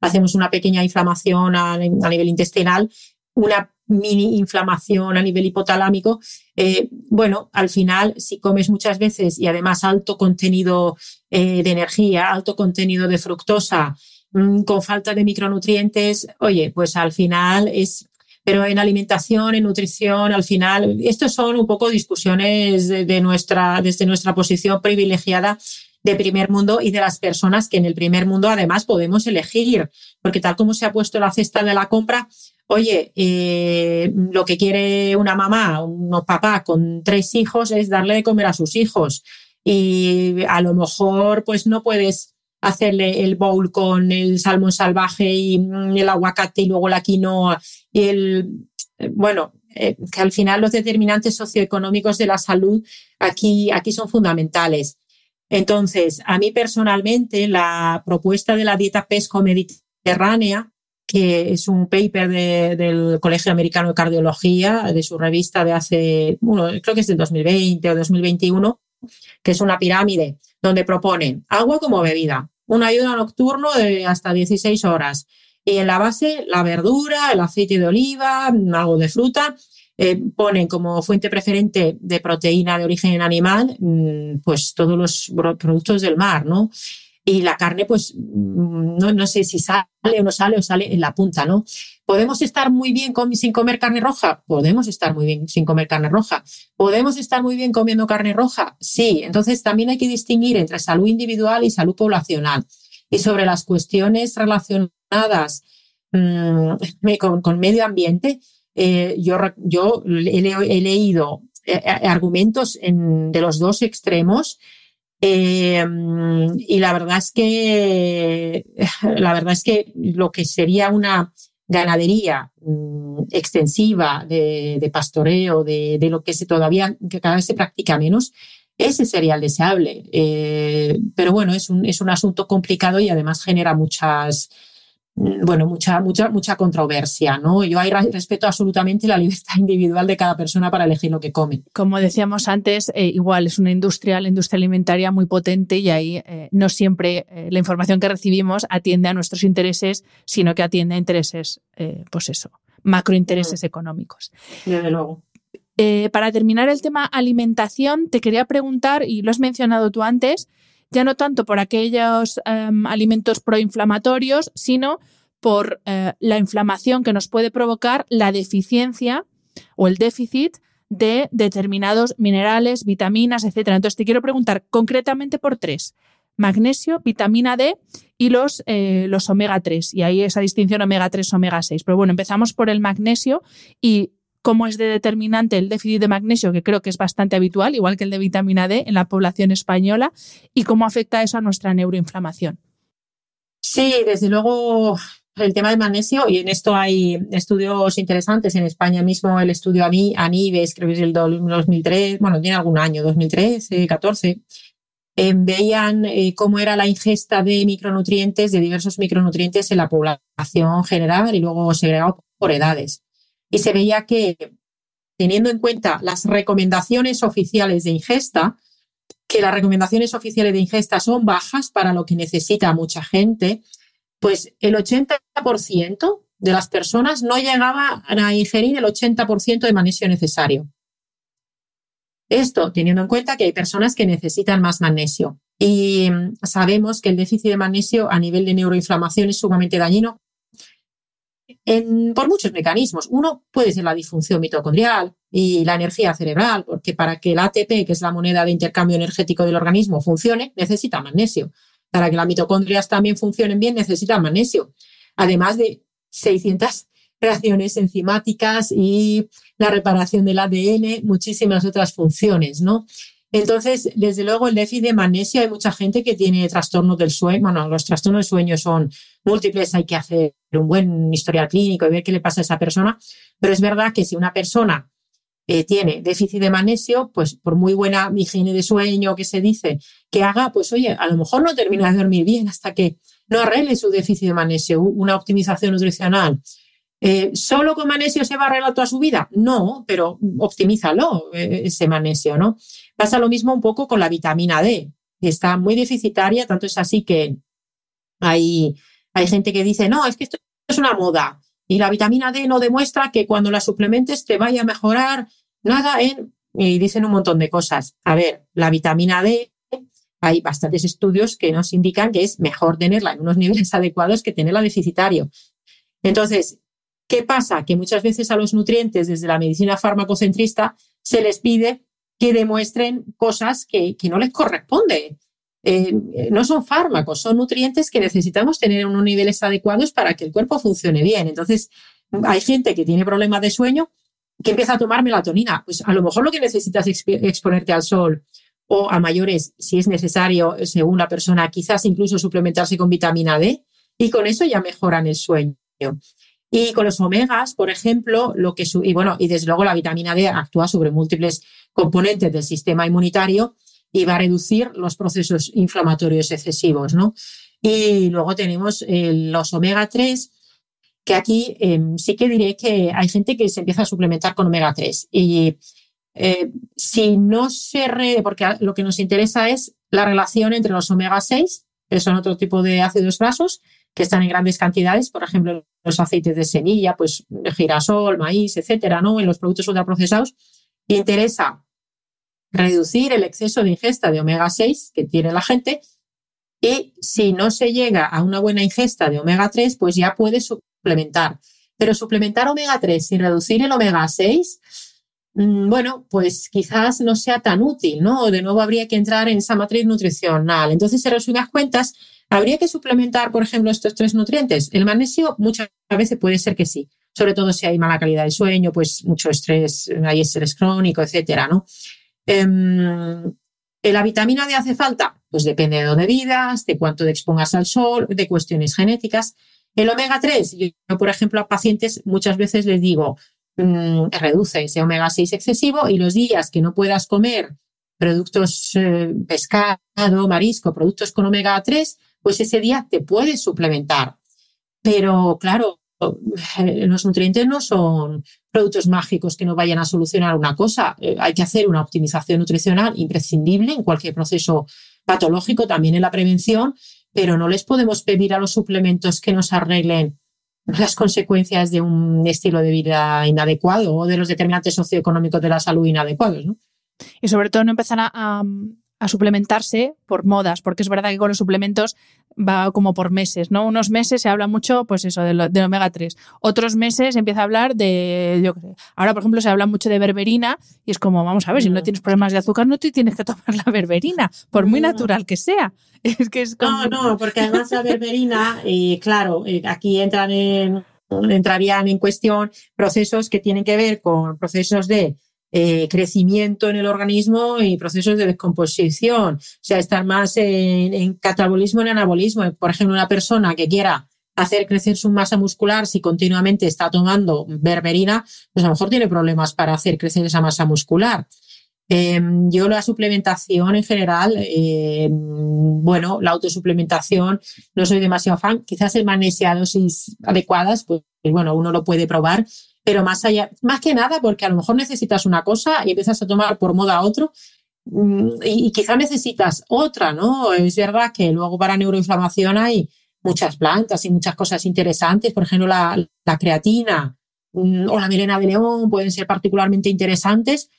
[SPEAKER 2] hacemos una pequeña inflamación a, a nivel intestinal, una mini inflamación a nivel hipotalámico, eh, bueno, al final, si comes muchas veces y además alto contenido eh, de energía, alto contenido de fructosa, mm, con falta de micronutrientes, oye, pues al final es pero en alimentación, en nutrición, al final, estos son un poco discusiones de, nuestra, desde nuestra posición privilegiada de primer mundo y de las personas que en el primer mundo además podemos elegir, porque tal como se ha puesto la cesta de la compra, oye, eh, lo que quiere una mamá, un papá con tres hijos es darle de comer a sus hijos. Y a lo mejor, pues no puedes hacerle el bowl con el salmón salvaje y mm, el aguacate y luego la quinoa y el, bueno, eh, que al final los determinantes socioeconómicos de la salud aquí, aquí son fundamentales. Entonces, a mí personalmente, la propuesta de la dieta pesco-mediterránea que es un paper del Colegio Americano de Cardiología, de su revista de hace, bueno, creo que es del 2020 o 2021, que es una pirámide donde proponen agua como bebida, un ayuno nocturno de hasta 16 horas y en la base la verdura, el aceite de oliva, algo de fruta. Eh, ponen como fuente preferente de proteína de origen animal, mm, pues todos los productos del mar, ¿no? Y la carne, pues mm, no, no, sé si sale o no sale o sale en la punta, ¿no? ¿Podemos estar muy bien sin comer carne roja? Podemos estar muy bien sin comer carne roja. ¿Podemos estar muy bien comiendo carne roja? Sí. Entonces también hay que distinguir entre salud individual y salud poblacional. Y sobre las cuestiones relacionadas mm, con, medio ambiente, eh, yo, yo he, leído eh, argumentos de los dos extremos eh, y la verdad es que la verdad es que lo que sería una ganadería mm, extensiva de, pastoreo, de, lo que se todavía, que cada vez se practica menos, ese sería el deseable. Eh, pero bueno, es un, es un asunto complicado y además genera muchas, bueno, mucha, mucha, mucha controversia, ¿no? Yo ahí respeto absolutamente la libertad individual de cada persona para elegir lo que come.
[SPEAKER 3] Como decíamos antes, eh, igual es una industria, la industria alimentaria muy potente y ahí eh, no siempre eh, la información que recibimos atiende a nuestros intereses, sino que atiende a intereses, pues eso, macrointereses económicos.
[SPEAKER 2] Desde luego.
[SPEAKER 3] para terminar el tema alimentación, te quería preguntar, y lo has mencionado tú antes, ya no tanto por aquellos em, alimentos proinflamatorios, sino por eh, la inflamación que nos puede provocar la deficiencia o el déficit de determinados minerales, vitaminas, etc. Entonces te quiero preguntar concretamente por tres. Magnesio, vitamina D y los, eh, los omega 3. Y ahí esa distinción omega 3, omega 6. Pero bueno, empezamos por el magnesio y cómo es de determinante el déficit de magnesio, que creo que es bastante habitual, igual que el de vitamina D en la población española, y cómo afecta eso a nuestra neuroinflamación.
[SPEAKER 2] Sí, desde luego el tema del magnesio, y en esto hay estudios interesantes. En España mismo el estudio ANIBES, creo que es el 2003, bueno, tiene algún año, 2013, 14, eh, veían eh, cómo era la ingesta de micronutrientes, de diversos micronutrientes en la población general y luego segregado por edades y se veía que, teniendo en cuenta las recomendaciones oficiales de ingesta, que las recomendaciones oficiales de ingesta son bajas para lo que necesita mucha gente, pues el 80% de las personas no llegaba a ingerir el 80% de magnesio necesario. Esto teniendo en cuenta que hay personas que necesitan más magnesio. Y mm, sabemos que el déficit de magnesio a nivel de neuroinflamación es sumamente dañino por muchos mecanismos. Uno puede ser la disfunción mitocondrial y la energía cerebral, porque para que el ATP, que es la moneda de intercambio energético del organismo, funcione, necesita magnesio. Para que las mitocondrias también funcionen bien, necesita magnesio. Además de 600 reacciones enzimáticas y la reparación del ADN, muchísimas otras funciones, ¿no? Entonces, desde luego, el déficit de magnesio, hay mucha gente que tiene trastornos del sueño. Bueno, los trastornos del sueño son múltiples, hay que hacer un buen historial clínico y ver qué le pasa a esa persona. Pero es verdad que si una persona eh, tiene déficit de magnesio, pues por muy buena higiene de sueño que se dice que haga, pues oye, a lo mejor no termina de dormir bien hasta que no arregle su déficit de magnesio, una optimización nutricional. Eh, ¿Solo con magnesio se va a arreglar toda su vida? No, pero optimízalo, eh, ese magnesio, ¿no? Pasa lo mismo un poco con la vitamina D, que está muy deficitaria, tanto es así que hay hay gente que dice, no, es que esto es una moda y la vitamina D no demuestra que cuando la suplementes te vaya a mejorar nada en... Y dicen un montón de cosas. A ver, la vitamina D, hay bastantes estudios que nos indican que es mejor tenerla en unos niveles adecuados que tenerla deficitario. Entonces, ¿qué pasa? Que muchas veces a los nutrientes desde la medicina farmacocentrista se les pide que demuestren cosas que, que no les corresponde. Eh, no son fármacos, son nutrientes que necesitamos tener en unos niveles adecuados para que el cuerpo funcione bien. Entonces, hay gente que tiene problemas de sueño que empieza a tomar melatonina. Pues a lo mejor lo que necesitas es exponerte al sol o a mayores, si es necesario, según la persona, quizás incluso suplementarse con vitamina D y con eso ya mejoran el sueño. Y con los omegas, por ejemplo, lo que y bueno, y desde luego la vitamina D actúa sobre múltiples componentes del sistema inmunitario y va a reducir los procesos inflamatorios excesivos, ¿no? Y luego tenemos eh, los omega 3, que aquí em, sí que diré que hay gente que se empieza a suplementar con omega 3. Y eh, si no se re, porque lo que nos interesa es la relación entre los omega 6, que son otro tipo de ácidos grasos, que están en grandes cantidades, por ejemplo, los aceites de semilla, pues girasol, maíz, etcétera, ¿no? En los productos ultraprocesados. Interesa reducir el exceso de ingesta de omega 6 que tiene la gente y si no se llega a una buena ingesta de omega 3, pues ya puede suplementar. Pero suplementar omega 3 sin reducir el omega 6, mm, bueno, pues quizás no sea tan útil, ¿no? De nuevo habría que entrar en esa matriz nutricional. Entonces, en resumidas cuentas, ¿habría que suplementar, por ejemplo, estos tres nutrientes? El magnesio muchas veces puede ser que sí, sobre todo si hay mala calidad de sueño, pues mucho estrés, hay estrés crónico, etcétera, ¿no? Em, ¿La vitamina D hace falta? Pues depende de dónde vivas, de cuánto te expongas al sol, de cuestiones genéticas. El omega 3, yo, por ejemplo, a pacientes muchas veces les digo, mm, reduce ese omega 6 excesivo y los días que no puedas comer productos eh, pescado, marisco, productos con omega 3, pues ese día te puedes suplementar. Pero claro, eh, los nutrientes no son productos mágicos que no vayan a solucionar una cosa. Eh, hay que hacer una optimización nutricional imprescindible en cualquier proceso patológico, también en la prevención, pero no les podemos pedir a los suplementos que nos arreglen las consecuencias de un estilo de vida inadecuado o de los determinantes socioeconómicos de la salud inadecuados. ¿no?
[SPEAKER 3] Y sobre todo no empezar a, a suplementarse por modas, porque es verdad que con los suplementos va como por meses, ¿no? Unos meses se habla mucho, pues eso, de, omega 3. Otros meses se empieza a hablar de, yo qué sé. Ahora, por ejemplo, se habla mucho de berberina y es como, vamos a ver, si no mm. tienes problemas de azúcar, no te tienes que tomar la berberina, por muy natural que sea. Es que es
[SPEAKER 2] No, no, porque además la berberina, y claro, eh, aquí entran en, entrarían en cuestión procesos que tienen que ver con procesos de eh, crecimiento en el organismo y procesos de descomposición. O sea, estar más en, catabolismo en anabolismo. Por ejemplo, una persona que quiera hacer crecer su masa muscular si continuamente está tomando berberina, pues a lo mejor tiene problemas para hacer crecer esa masa muscular. Em, yo la suplementación en general, em, bueno, la autosuplementación, no soy demasiado fan. Quizás el magnesia dosis adecuadas, pues bueno, uno lo puede probar, pero más allá, más que nada porque a lo mejor necesitas una cosa y empiezas a tomar por moda otro mm, y, quizá necesitas otra, ¿no? Es verdad que luego para neuroinflamación hay muchas plantas y muchas cosas interesantes, por ejemplo, la, creatina mm, o la melena de león pueden ser particularmente interesantes,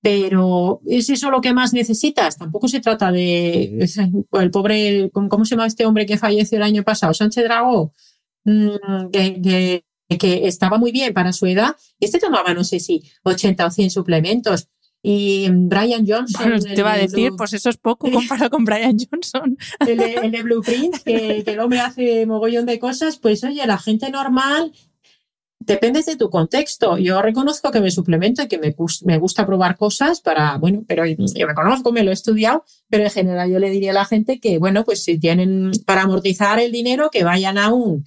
[SPEAKER 2] pero ¿es eso lo que más necesitas? Tampoco se trata de el pobre, ¿cómo se llama este hombre que falleció el año pasado? Sánchez Dragó, mm, que, que estaba muy bien para su edad. Este tomaba, no sé si 80 o 100 suplementos. Y Brian Johnson.
[SPEAKER 3] te va a decir, pues eso es poco comparado con Brian Johnson.
[SPEAKER 2] El de, Blueprint, que, el hombre hace mogollón de cosas, pues oye, la gente normal depende de tu contexto. Yo reconozco que me suplemento y que me, me, gusta probar cosas para, bueno, pero yo me conozco, me lo he estudiado, pero en general yo le diría a la gente que, bueno, pues si tienen para amortizar el dinero, que vayan a un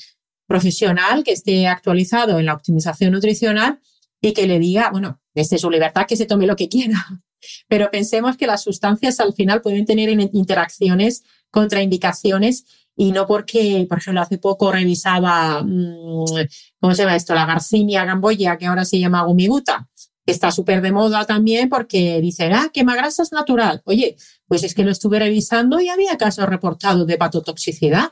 [SPEAKER 2] profesional que esté actualizado en la optimización nutricional y que le diga, bueno, desde su libertad que se tome lo que quiera. Pero pensemos que las sustancias al final pueden tener interacciones, contraindicaciones y no porque, por ejemplo, hace poco revisaba, mm, ¿cómo se llama esto? La Garcinia gamboya, que ahora se llama gumiguta, está súper de moda también porque dicen, ah, quemagrasa es natural. Oye, pues es que lo estuve revisando y había casos reportados de patotoxicidad.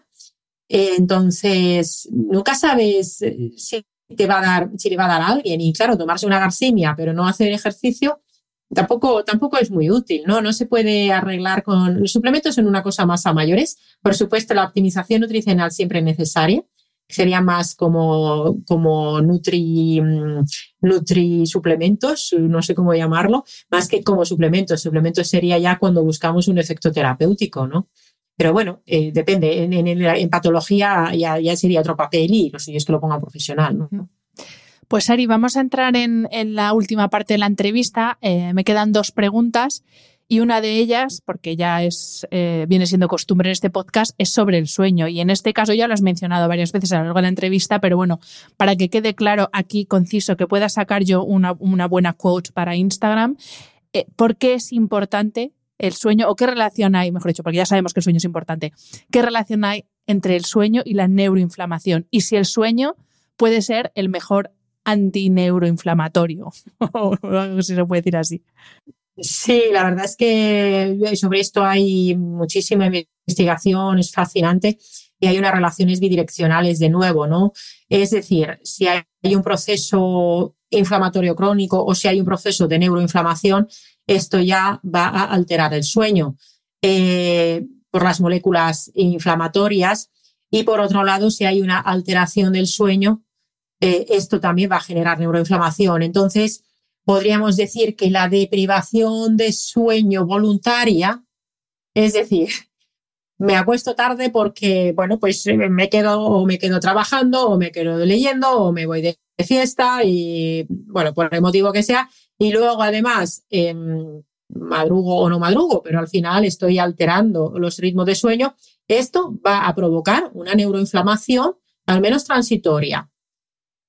[SPEAKER 2] Entonces, nunca sabes eh, si te va a dar, si le va a dar a alguien. Y claro, tomarse una garcinia, pero no hacer ejercicio, tampoco, tampoco es muy útil, ¿no? No se puede arreglar con. Los suplementos son una cosa más a mayores. Por supuesto, la optimización nutricional siempre es necesaria. Sería más como, como nutri, mm, nutri suplementos, no sé cómo llamarlo, más que como suplementos. Suplementos sería ya cuando buscamos un efecto terapéutico, ¿no? Pero bueno, eh, depende. En, patología ya, sería otro papel y lo suyo es que lo ponga profesional.
[SPEAKER 3] Pues Ari, vamos a entrar en, la última parte de la entrevista. Eh, me quedan dos preguntas y una de ellas, porque ya es, eh, viene siendo costumbre en este podcast, es sobre el sueño. Y en este caso ya lo has mencionado varias veces a lo largo de la entrevista, pero bueno, para que quede claro aquí, conciso, que pueda sacar yo una, una buena quote para Instagram, ¿por qué es importante el sueño o qué relación hay, mejor dicho, porque ya sabemos que el sueño es importante, qué relación hay entre el sueño y la neuroinflamación y si el sueño puede ser el mejor antineuroinflamatorio, si se puede decir así.
[SPEAKER 2] Sí, la verdad es que sobre esto hay muchísima investigación, es fascinante y hay unas relaciones bidireccionales de nuevo, ¿no? Es decir, si hay un proceso inflamatorio crónico o si hay un proceso de neuroinflamación, esto ya va a alterar el sueño eh, por las moléculas inflamatorias y por otro lado, si hay una alteración del sueño, eh, esto también va a generar neuroinflamación. Entonces, podríamos decir que la deprivación de sueño voluntaria, es decir, me acuesto tarde porque, bueno, pues me quedo o me quedo trabajando o me quedo leyendo o me voy de fiesta y, bueno, por el motivo que sea, y luego, además, em, madrugo o no madrugo, pero al final estoy alterando los ritmos de sueño, esto va a provocar una neuroinflamación, al menos transitoria.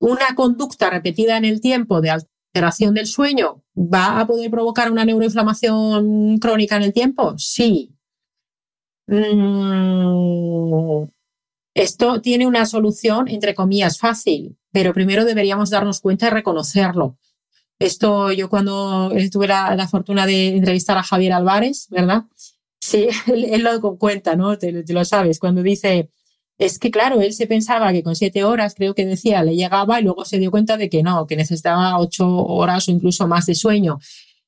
[SPEAKER 2] Una conducta repetida en el tiempo de alteración del sueño va a poder provocar una neuroinflamación crónica en el tiempo? Sí. Mm, Esto tiene una solución, entre comillas, fácil, pero primero deberíamos darnos cuenta y reconocerlo. Esto yo cuando tuve la, fortuna de entrevistar a Javier Álvarez, ¿verdad? Sí, él, lo cuenta, ¿no? Te, lo sabes, cuando dice, es que claro, él se pensaba que con siete horas, creo que decía, le llegaba y luego se dio cuenta de que no, que necesitaba ocho horas o incluso más de sueño.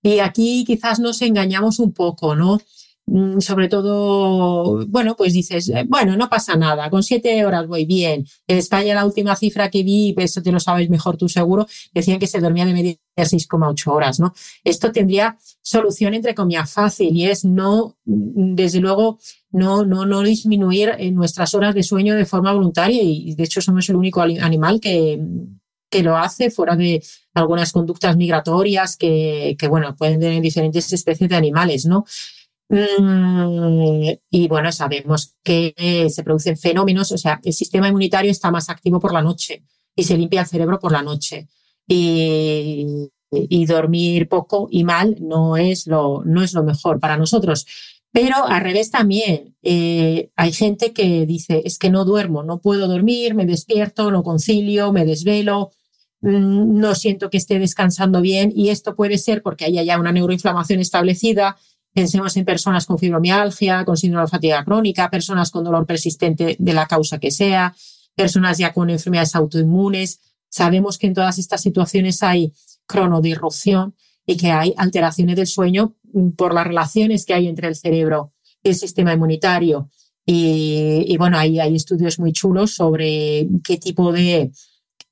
[SPEAKER 2] Y aquí quizás nos engañamos un poco, ¿no? Mm, sobre todo, bueno, pues dices, eh, bueno, no pasa nada, con siete horas voy bien. En España la última cifra que vi, eso te lo sabes mejor tú seguro, decían que se dormía de media 6,8 horas, ¿no? Esto tendría solución entre comillas fácil y es no, mm, desde luego, no, no, no disminuir nuestras horas de sueño de forma voluntaria y de hecho somos el único animal que, que lo hace fuera de algunas conductas migratorias que, que bueno, pueden tener diferentes especies de animales, ¿no? Mm, y bueno, sabemos que se producen fenómenos, o sea, el sistema inmunitario está más activo por la noche y se limpia el cerebro por la noche. Y, dormir poco y mal no es, lo, no es lo mejor para nosotros. Pero al revés también, eh, hay gente que dice, es que no duermo, no puedo dormir, me despierto, no concilio, me desvelo, mm, no siento que esté descansando bien y esto puede ser porque haya ya una neuroinflamación establecida Pensemos en personas con fibromialgia, con síndrome de fatiga crónica, personas con dolor persistente de la causa que sea, personas ya con enfermedades autoinmunes. Sabemos que en todas estas situaciones hay cronodirrupción y que hay alteraciones del sueño por las relaciones que hay entre el cerebro y el sistema inmunitario. Y, bueno, ahí hay estudios muy chulos sobre qué tipo de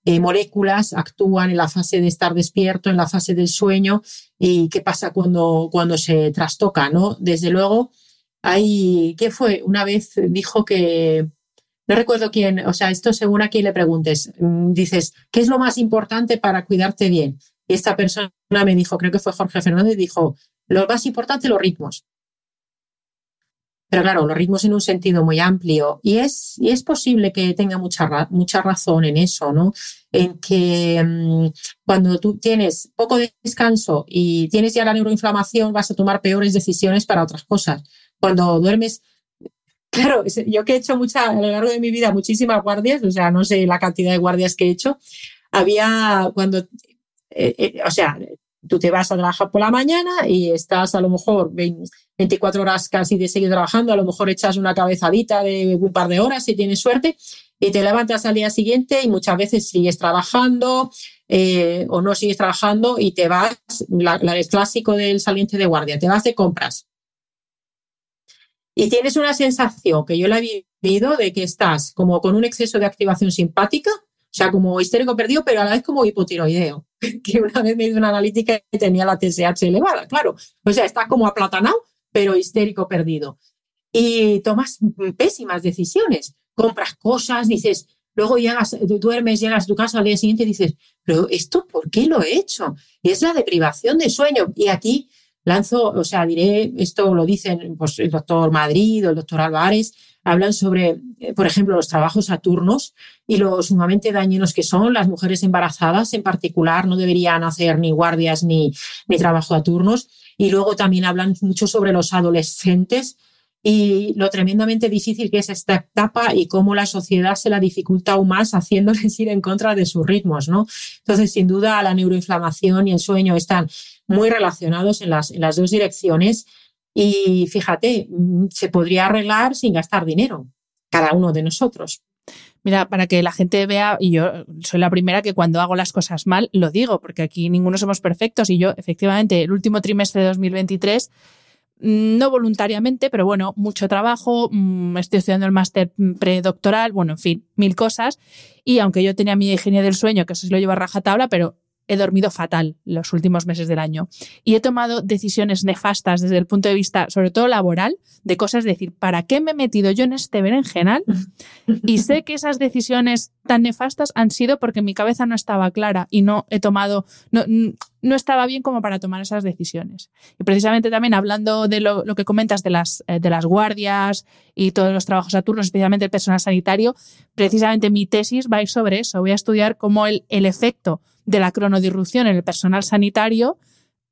[SPEAKER 2] eh, moléculas actúan en la fase de estar despierto, en la fase del sueño y qué pasa cuando, cuando se trastoca, ¿no? Desde luego, hay, ¿qué fue? Una vez dijo que, no recuerdo quién, o sea, esto según a quien le preguntes, mm, dices, ¿qué es lo más importante para cuidarte bien? Y esta persona me dijo, creo que fue Jorge Fernández, dijo, lo más importante, los ritmos. Pero claro, los ritmos en un sentido muy amplio. Y es, y es posible que tenga mucha, mucha razón en eso, ¿no? En que mm, cuando tú tienes poco descanso y tienes ya la neuroinflamación, vas a tomar peores decisiones para otras cosas. Cuando duermes, claro, yo que he hecho mucha, a lo largo de mi vida muchísimas guardias, o sea, no sé la cantidad de guardias que he hecho, había cuando, eh, eh, o sea, tú te vas a trabajar por la mañana y estás a lo mejor 24 horas casi de seguir trabajando, a lo mejor echas una cabezadita de un par de horas si tienes suerte y te levantas al día siguiente y muchas veces sigues trabajando eh, o no sigues trabajando y te vas, la, el clásico del saliente de guardia, te vas de compras. Y tienes una sensación que yo la he vivido de que estás como con un exceso de activación simpática, o sea, como histérico perdido, pero a la vez como hipotiroideo, que una vez me hizo una analítica y tenía la TSH elevada, claro. O sea, estás como aplatanado, pero histérico perdido. Y tomas pésimas decisiones, compras cosas, dices, luego llegas, duermes, llegas a tu casa al día siguiente y dices, pero esto, ¿por qué lo he hecho? Es la deprivación de sueño. Y aquí lanzo, o sea, diré, esto lo dicen pues, el doctor Madrid o el doctor Álvarez, hablan sobre, eh, por ejemplo, los trabajos a turnos y lo sumamente dañinos que son. Las mujeres embarazadas en particular no deberían hacer ni guardias ni, ni trabajo a turnos. Y luego también hablan mucho sobre los adolescentes y lo tremendamente difícil que es esta etapa y cómo la sociedad se la dificulta aún más haciéndoles ir en contra de sus ritmos, ¿no? Entonces, sin duda, la neuroinflamación y el sueño están muy relacionados en las, en las dos direcciones y fíjate, se podría arreglar sin gastar dinero, cada uno de nosotros.
[SPEAKER 3] Mira, para que la gente vea, y yo soy la primera que cuando hago las cosas mal lo digo, porque aquí ninguno somos perfectos y yo efectivamente el último trimestre de 2023 mm, no voluntariamente, pero bueno, mucho trabajo, mm, estoy estudiando el máster predoctoral, bueno, en fin, mil cosas. Y aunque yo tenía mi higiene del sueño, que eso sí lo llevo a rajatabla, pero he dormido fatal los últimos meses del año y he tomado decisiones nefastas desde el punto de vista, sobre todo laboral, de cosas, decir, ¿para qué me he metido yo en este berenjenal? Y sé que esas decisiones tan nefastas han sido porque mi cabeza no estaba clara y no he tomado, no, no estaba bien como para tomar esas decisiones. Y precisamente también hablando de lo, que comentas de las, eh, de las guardias y todos los trabajos a turnos, especialmente el personal sanitario, precisamente mi tesis va a ir sobre eso. Voy a estudiar cómo el, el efecto de la cronodirrupción en el personal sanitario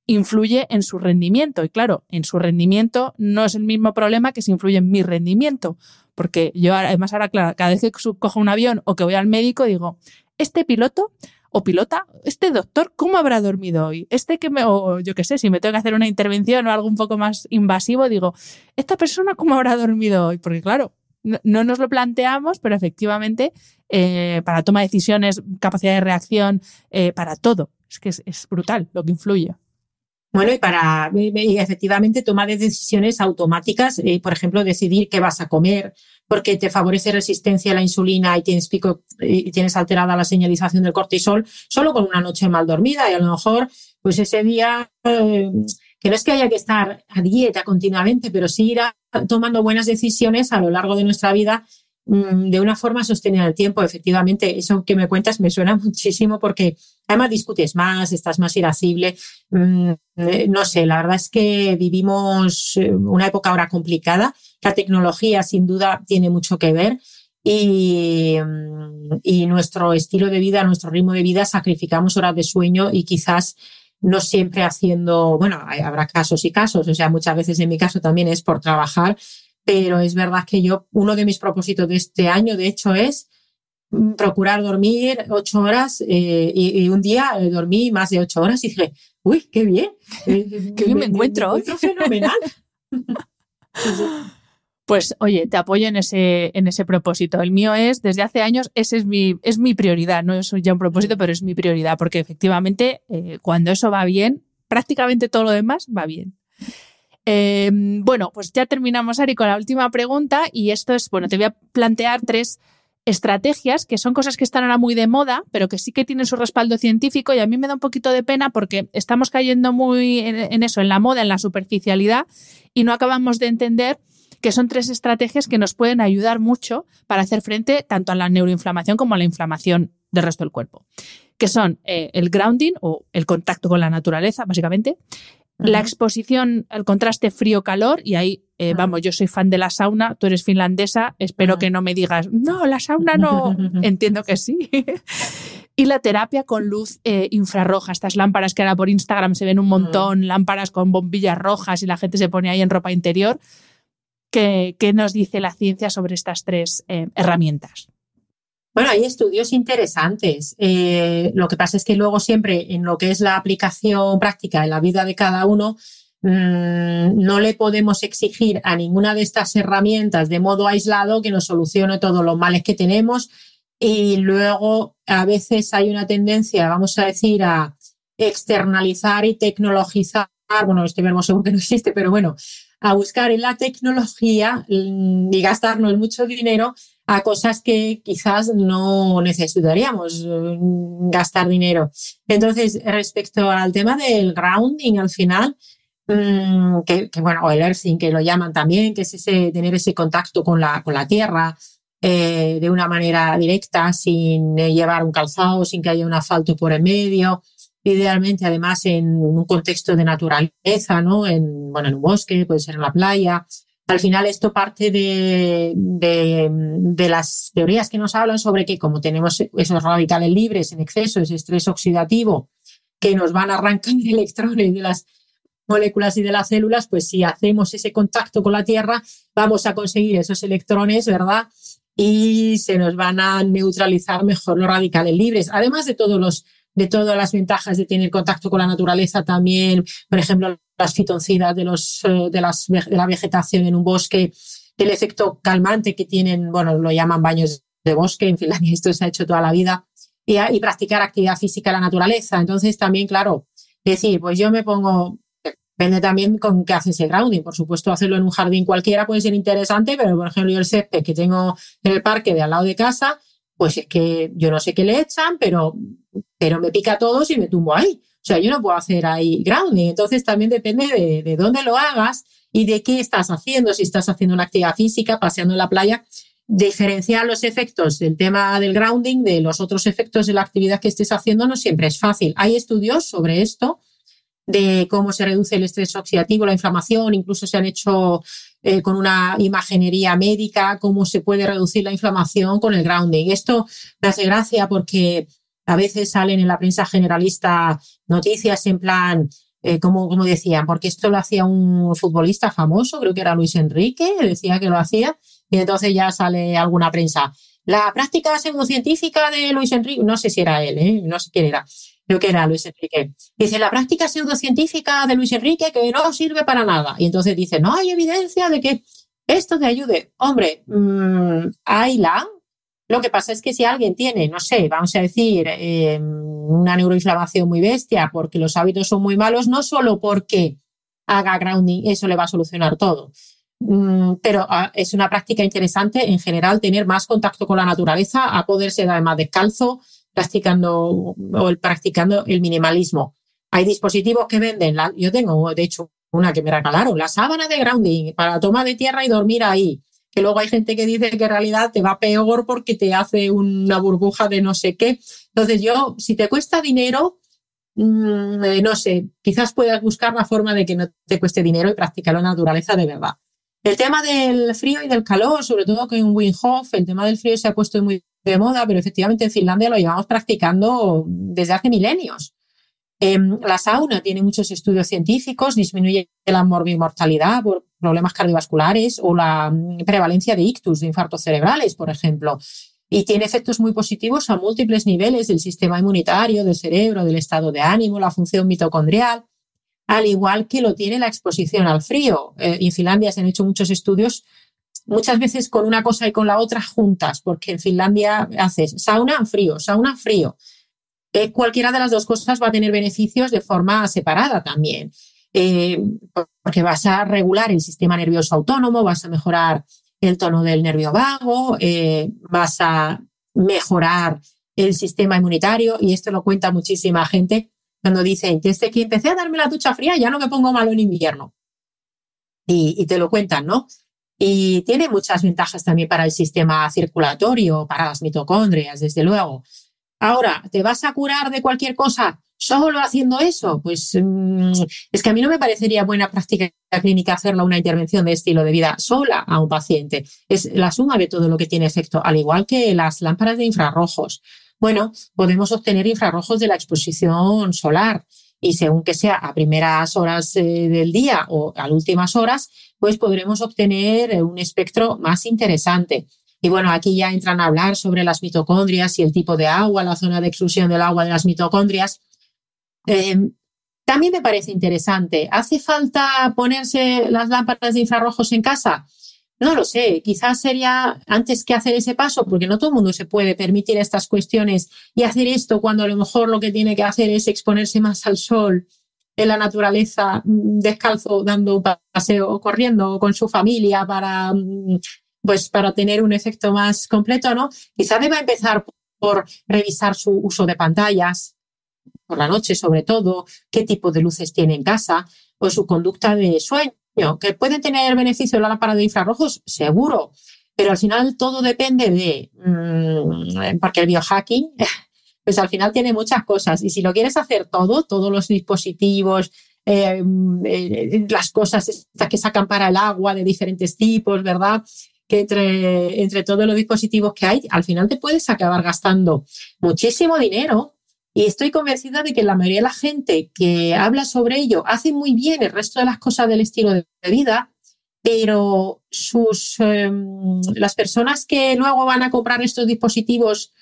[SPEAKER 3] influye en su rendimiento. Y claro, en su rendimiento no es el mismo problema que si influye en mi rendimiento. Porque yo además ahora, claro, cada vez que cojo un avión o que voy al médico, digo, este piloto o pilota, este doctor, ¿cómo habrá dormido hoy? Este que me, o yo qué sé, si me tengo que hacer una intervención o algo un poco más invasivo, digo, ¿esta persona cómo habrá dormido hoy? Porque claro, no, nos lo planteamos, pero efectivamente eh, para toma de decisiones, capacidad de reacción, eh, para todo. Es que es, brutal lo que influye.
[SPEAKER 2] Bueno, y para efectivamente toma de decisiones automáticas, eh, por ejemplo, decidir qué vas a comer, porque te favorece resistencia a la insulina y tienes pico y tienes alterada la señalización del cortisol, solo con una noche mal dormida y a lo mejor, pues ese día, que no es que haya que estar a dieta continuamente, pero sí ir tomando buenas decisiones a lo largo de nuestra vida de una forma sostenida en el tiempo. Efectivamente, eso que me cuentas me suena muchísimo porque además discutes más, estás más irascible. Mm, eh, no sé, la verdad es que vivimos eh, una época ahora complicada. La tecnología sin duda tiene mucho que ver. Y, mm, y nuestro estilo de vida, nuestro ritmo de vida, sacrificamos horas de sueño y quizás no siempre haciendo, bueno, habrá casos y casos, o sea, muchas veces en mi caso también es por trabajar, pero es verdad que yo, uno de mis propósitos de este año, de hecho, es mm, procurar dormir ocho horas eh, y, un día eh, dormí más de ocho horas y dije, uy, qué bien.
[SPEAKER 3] Eh, qué bien me, encuentro.
[SPEAKER 2] Me fenomenal.
[SPEAKER 3] Pues oye, te apoyo en ese, en ese propósito. El mío es, desde hace años, ese es mi, es mi prioridad. No es ya un propósito, pero es mi prioridad, porque efectivamente, cuando eso va bien, prácticamente todo lo demás va bien. Em, bueno, pues ya terminamos, Ari, con la última pregunta y esto es, bueno, te voy a plantear tres estrategias que son cosas que están ahora muy de moda, pero que sí que tienen su respaldo científico y a mí me da un poquito de pena porque estamos cayendo muy en, eso, en la moda, en la superficialidad y no acabamos de entender que son tres estrategias que nos pueden ayudar mucho para hacer frente tanto a la neuroinflamación como a la inflamación del resto del cuerpo, que son eh, el grounding o el contacto con la naturaleza, básicamente, la exposición al contraste frío-calor, y ahí, eh, vamos, yo soy fan de la sauna, tú eres finlandesa, espero que no me digas, no, la sauna no, entiendo que sí. y la terapia con luz eh, infrarroja, estas lámparas que ahora por Instagram se ven un montón, lámparas con bombillas rojas y la gente se pone ahí en ropa interior. ¿Qué, nos dice la ciencia sobre estas tres eh, herramientas?
[SPEAKER 2] Bueno, hay estudios interesantes. Eh, lo que pasa es que luego siempre en lo que es la aplicación práctica en la vida de cada uno, mm, no le podemos exigir a ninguna de estas herramientas de modo aislado que nos solucione todos los males que tenemos. Y luego a veces hay una tendencia, vamos a decir, a externalizar y tecnologizar, bueno, este verbo seguro que no existe, pero bueno, a buscar en la tecnología mm, y gastarnos mucho dinero a cosas que quizás no necesitaríamos mm, gastar dinero. Entonces, respecto al tema del grounding, al final, mm, que, bueno, o el earthing, que lo llaman también, que es ese, tener ese contacto con la, con la tierra eh, de una manera directa, sin eh, llevar un calzado, sin que haya un asfalto por el medio. Idealmente, además, en un contexto de naturaleza, ¿no? En, bueno, en un bosque, puede ser en la playa, al final esto parte de, las teorías que nos hablan sobre que como tenemos esos radicales libres en exceso, ese estrés oxidativo, que nos van a arrancar electrones de las moléculas y de las células, pues si hacemos ese contacto con la Tierra, vamos a conseguir esos electrones, ¿verdad? Y se nos van a neutralizar mejor los radicales libres, además de todos los de todas las ventajas de tener contacto con la naturaleza también, por ejemplo, las fitoncidas de, los, eh, de, las, de la vegetación en un bosque, el efecto calmante que tienen, bueno, lo llaman baños de bosque, en Finlandia esto se ha hecho toda la vida, y, practicar actividad física en la naturaleza. Entonces también, claro, decir, pues yo me pongo, depende también con qué haces el grounding. Por supuesto, hacerlo en un jardín cualquiera puede ser interesante, pero por ejemplo, yo el césped que tengo en el parque de al lado de casa, pues es que yo no sé qué le echan, pero, pero me pica todo si me tumbo ahí. O sea, yo no puedo hacer ahí grounding. Entonces también depende de, de dónde lo hagas y de qué estás haciendo. Si estás haciendo una actividad física, paseando en la playa, diferenciar los efectos del tema del grounding de los otros efectos de la actividad que estés haciendo no siempre es fácil. Hay estudios sobre esto, de cómo se reduce el estrés oxidativo, la inflamación, incluso se han hecho eh, con una imaginería médica, cómo se puede reducir la inflamación con el grounding. Esto me hace gracia porque a veces salen en la prensa generalista noticias en plan, eh, como, como decían, porque esto lo hacía un futbolista famoso, creo que era Luis Enrique, decía que lo hacía, y entonces ya sale alguna prensa. La práctica pseudocientífica de Luis Enrique, no sé si era él, ¿eh? no sé quién era, creo que era Luis Enrique. Dice, la práctica pseudocientífica de Luis Enrique que no sirve para nada. Y entonces dice, no hay evidencia de que esto te ayude. Hombre, mmm, la. Lo que pasa es que si alguien tiene, no sé, vamos a decir, em, una neuroinflamación muy bestia porque los hábitos son muy malos, no solo porque haga grounding, eso le va a solucionar todo. Mm, pero ah, es una práctica interesante en general tener más contacto con la naturaleza, a poderse dar más descalzo, practicando o el, practicando el minimalismo. Hay dispositivos que venden, yo tengo de hecho una que me regalaron, la sábana de grounding para toma de tierra y dormir ahí que luego hay gente que dice que en realidad te va peor porque te hace una burbuja de no sé qué. Entonces yo, si te cuesta dinero, mm, eh, no sé, quizás puedas buscar la forma de que no te cueste dinero y practicar la naturaleza de verdad. El tema del frío y del calor, sobre todo con Wim Hof, el tema del frío se ha puesto muy de moda, pero efectivamente en Finlandia lo llevamos practicando desde hace milenios. Em, la sauna tiene muchos estudios científicos, disminuye la morbimortalidad por problemas cardiovasculares o la mm, prevalencia de ictus, de infartos cerebrales, por ejemplo. Y tiene efectos muy positivos a múltiples niveles del sistema inmunitario, del cerebro, del estado de ánimo, la función mitocondrial, al igual que lo tiene la exposición al frío. Eh, en Finlandia se han hecho muchos estudios, muchas veces con una cosa y con la otra juntas, porque en Finlandia haces sauna, frío, sauna, frío eh, cualquiera de las dos cosas va a tener beneficios de forma separada también, eh, porque vas a regular el sistema nervioso autónomo, vas a mejorar el tono del nervio vago, eh, vas a mejorar el sistema inmunitario y esto lo cuenta muchísima gente cuando dicen, desde que empecé a darme la ducha fría ya no me pongo malo en invierno. Y, y, te lo cuentan, ¿no? Y tiene muchas ventajas también para el sistema circulatorio, para las mitocondrias, desde luego. Ahora, ¿te vas a curar de cualquier cosa solo haciendo eso? Pues mm, es que a mí no me parecería buena práctica clínica hacerla una intervención de estilo de vida sola a un paciente. Es la suma de todo lo que tiene efecto, al igual que las lámparas de infrarrojos. Bueno, podemos obtener infrarrojos de la exposición solar y según que sea a primeras horas eh, del día o a últimas horas, pues podremos obtener eh, un espectro más interesante. Y bueno, aquí ya entran a hablar sobre las mitocondrias y el tipo de agua, la zona de exclusión del agua de las mitocondrias. Eh, también me parece interesante. ¿Hace falta ponerse las lámparas de infrarrojos en casa? No lo sé, quizás sería antes que hacer ese paso, porque no todo el mundo se puede permitir estas cuestiones y hacer esto cuando a lo mejor lo que tiene que hacer es exponerse más al sol en la naturaleza, mm, descalzo, dando un paseo, corriendo con su familia para mm, pues para tener un efecto más completo, ¿no? Quizá deba empezar por revisar su uso de pantallas, por la noche sobre todo, qué tipo de luces tiene en casa o su conducta de sueño, que puede tener beneficio la lámpara de infrarrojos, seguro, pero al final todo depende de, mmm, porque el biohacking, pues al final tiene muchas cosas y si lo quieres hacer todo, todos los dispositivos, eh, eh, las cosas que sacan para el agua de diferentes tipos, ¿verdad? Que entre, entre todos los dispositivos que hay, al final te puedes acabar gastando muchísimo dinero. Y estoy convencida de que la mayoría de la gente que habla sobre ello hace muy bien el resto de las cosas del estilo de vida, pero sus, em, las personas que luego van a comprar estos dispositivos,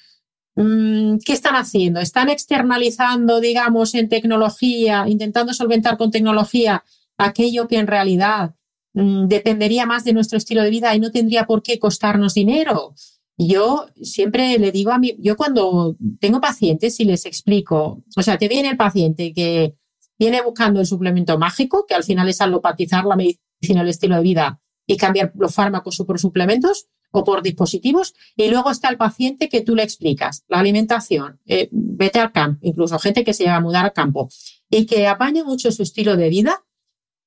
[SPEAKER 2] mm, ¿qué están haciendo? ¿Están externalizando, digamos, en tecnología, intentando solventar con tecnología aquello que en realidad dependería más de nuestro estilo de vida y no tendría por qué costarnos dinero. Yo siempre le digo a mí, yo cuando tengo pacientes y les explico, o sea, te viene el paciente que viene buscando el suplemento mágico, que al final es alopatizar la medicina, el estilo de vida y cambiar los fármacos por suplementos o por dispositivos. Y luego está el paciente que tú le explicas, la alimentación, eh, vete al campo, incluso gente que se lleva a mudar al campo y que apaña mucho su estilo de vida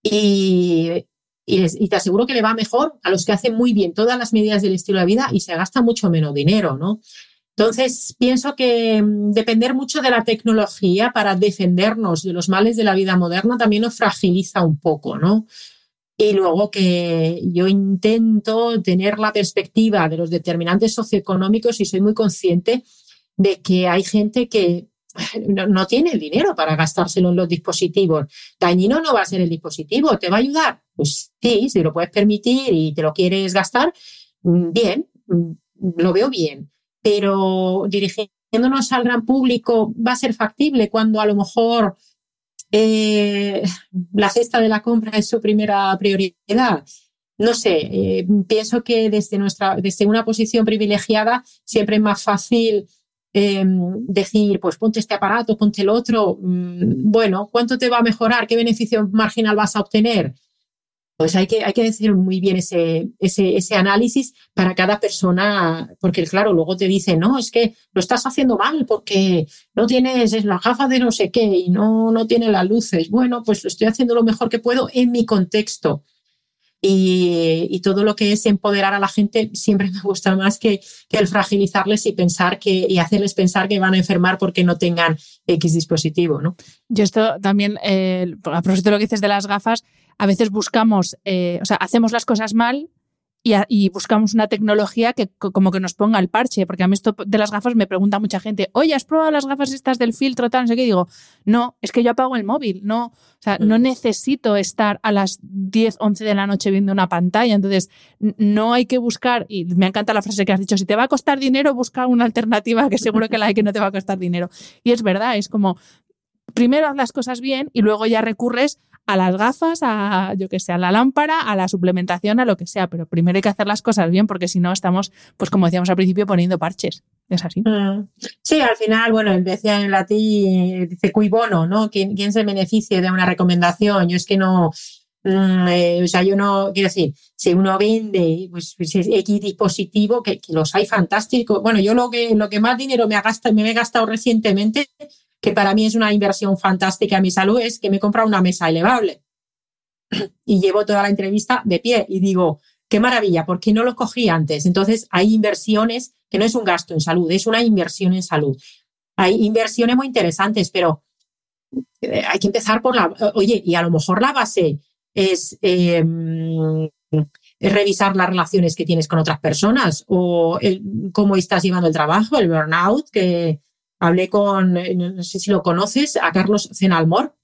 [SPEAKER 2] y y, te aseguro que le va mejor a los que hacen muy bien todas las medidas del estilo de vida y se gasta mucho menos dinero, ¿no? Entonces, pienso que mm, depender mucho de la tecnología para defendernos de los males de la vida moderna también nos fragiliza un poco, ¿no? Y luego que yo intento tener la perspectiva de los determinantes socioeconómicos y soy muy consciente de que hay gente que no, tiene el dinero para gastárselo en los dispositivos. Dañino no va a ser el dispositivo, ¿te va a ayudar? Pues sí, si lo puedes permitir y te lo quieres gastar, mm, bien, mm, lo veo bien. Pero dirigiéndonos al gran público va a ser factible cuando a lo mejor eh, la cesta de la compra es su primera prioridad. No sé, eh, pienso que desde, nuestra, desde una posición privilegiada siempre es más fácil Em, decir, pues ponte este aparato, ponte el otro, mm, bueno, ¿cuánto te va a mejorar? ¿Qué beneficio marginal vas a obtener? Pues hay que, hay que decir muy bien ese, ese, ese análisis para cada persona, porque claro, luego te dicen, no, es que lo estás haciendo mal porque no tienes las gafas de no sé qué y no, no tienes las luces. Bueno, pues lo estoy haciendo lo mejor que puedo en mi contexto y, todo lo que es empoderar a la gente siempre me gusta más que, el fragilizarles y pensar que y hacerles pensar que van a enfermar porque no tengan X dispositivo, ¿no?
[SPEAKER 3] Yo esto también, eh, a propósito de lo que dices de las gafas, a veces buscamos, eh, o sea, hacemos las cosas mal y, buscamos una tecnología que como que nos ponga el parche, porque a mí esto de las gafas me pregunta mucha gente, oye, ¿has probado las gafas estas del filtro? Tal, no sé qué. digo, no, es que yo apago el móvil, no, o sea, no mm. necesito estar a las 10, 11 de la noche viendo una pantalla, entonces no hay que buscar, y me encanta la frase que has dicho, si te va a costar dinero, busca una alternativa que seguro que la hay que no te va a costar dinero. Y es verdad, es como, primero haz las cosas bien y luego ya recurres a las gafas, a yo que sé, a la lámpara, a la suplementación, a lo que sea, pero primero hay que hacer las cosas bien porque si no estamos, pues como decíamos al principio, poniendo parches. Es así.
[SPEAKER 2] Mm. Sí, al final, bueno, decía en latín, dice cui bono, ¿no? ¿Quién, quién se beneficie de una recomendación? Yo es que no, mm, eh, o sea, yo no, quiero decir, si uno vende pues, pues X dispositivo, que, los hay fantásticos. Bueno, yo lo que, lo que más dinero me, ha gastado, me he gastado recientemente que para mí es una inversión fantástica a mi salud, es que me he comprado una mesa elevable y llevo toda la entrevista de pie y digo, qué maravilla, ¿por qué no lo cogí antes? Entonces, hay inversiones que no es un gasto en salud, es una inversión en salud. Hay inversiones muy interesantes, pero eh, hay que empezar por la, oye, y a lo mejor la base es, em, revisar las relaciones que tienes con otras personas o cómo estás llevando el trabajo, el burnout, que, hablé con, eh, no sé si lo conoces, a Carlos Zenalmor.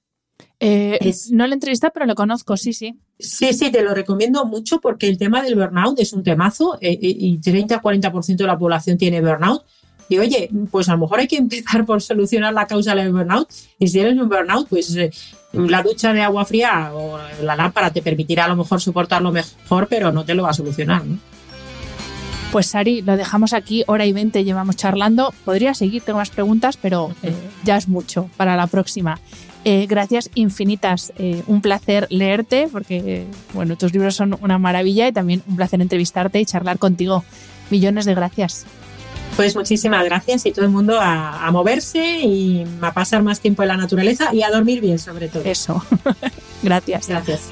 [SPEAKER 3] Eh, no le entrevista, pero lo conozco, sí, sí.
[SPEAKER 2] Sí, sí, te lo recomiendo mucho porque el tema del burnout es un temazo eh, y 30-40% de la población tiene burnout. Y oye, pues a lo mejor hay que empezar por solucionar la causa del burnout. Y si eres un burnout, pues la ducha de agua fría o la lámpara te permitirá a lo mejor soportarlo mejor, pero no te lo va a solucionar. ¿no?
[SPEAKER 3] Pues Sari, lo dejamos aquí, hora y veinte llevamos charlando. Podría seguir, tengo más preguntas, pero eh, ya es mucho para la próxima. Eh, gracias infinitas, eh, un placer leerte porque bueno, tus libros son una maravilla y también un placer entrevistarte y charlar contigo. Millones de gracias.
[SPEAKER 2] Pues muchísimas gracias y todo el mundo a, a moverse y a pasar más tiempo en la naturaleza y a dormir bien sobre todo.
[SPEAKER 3] Eso. gracias.
[SPEAKER 2] Gracias.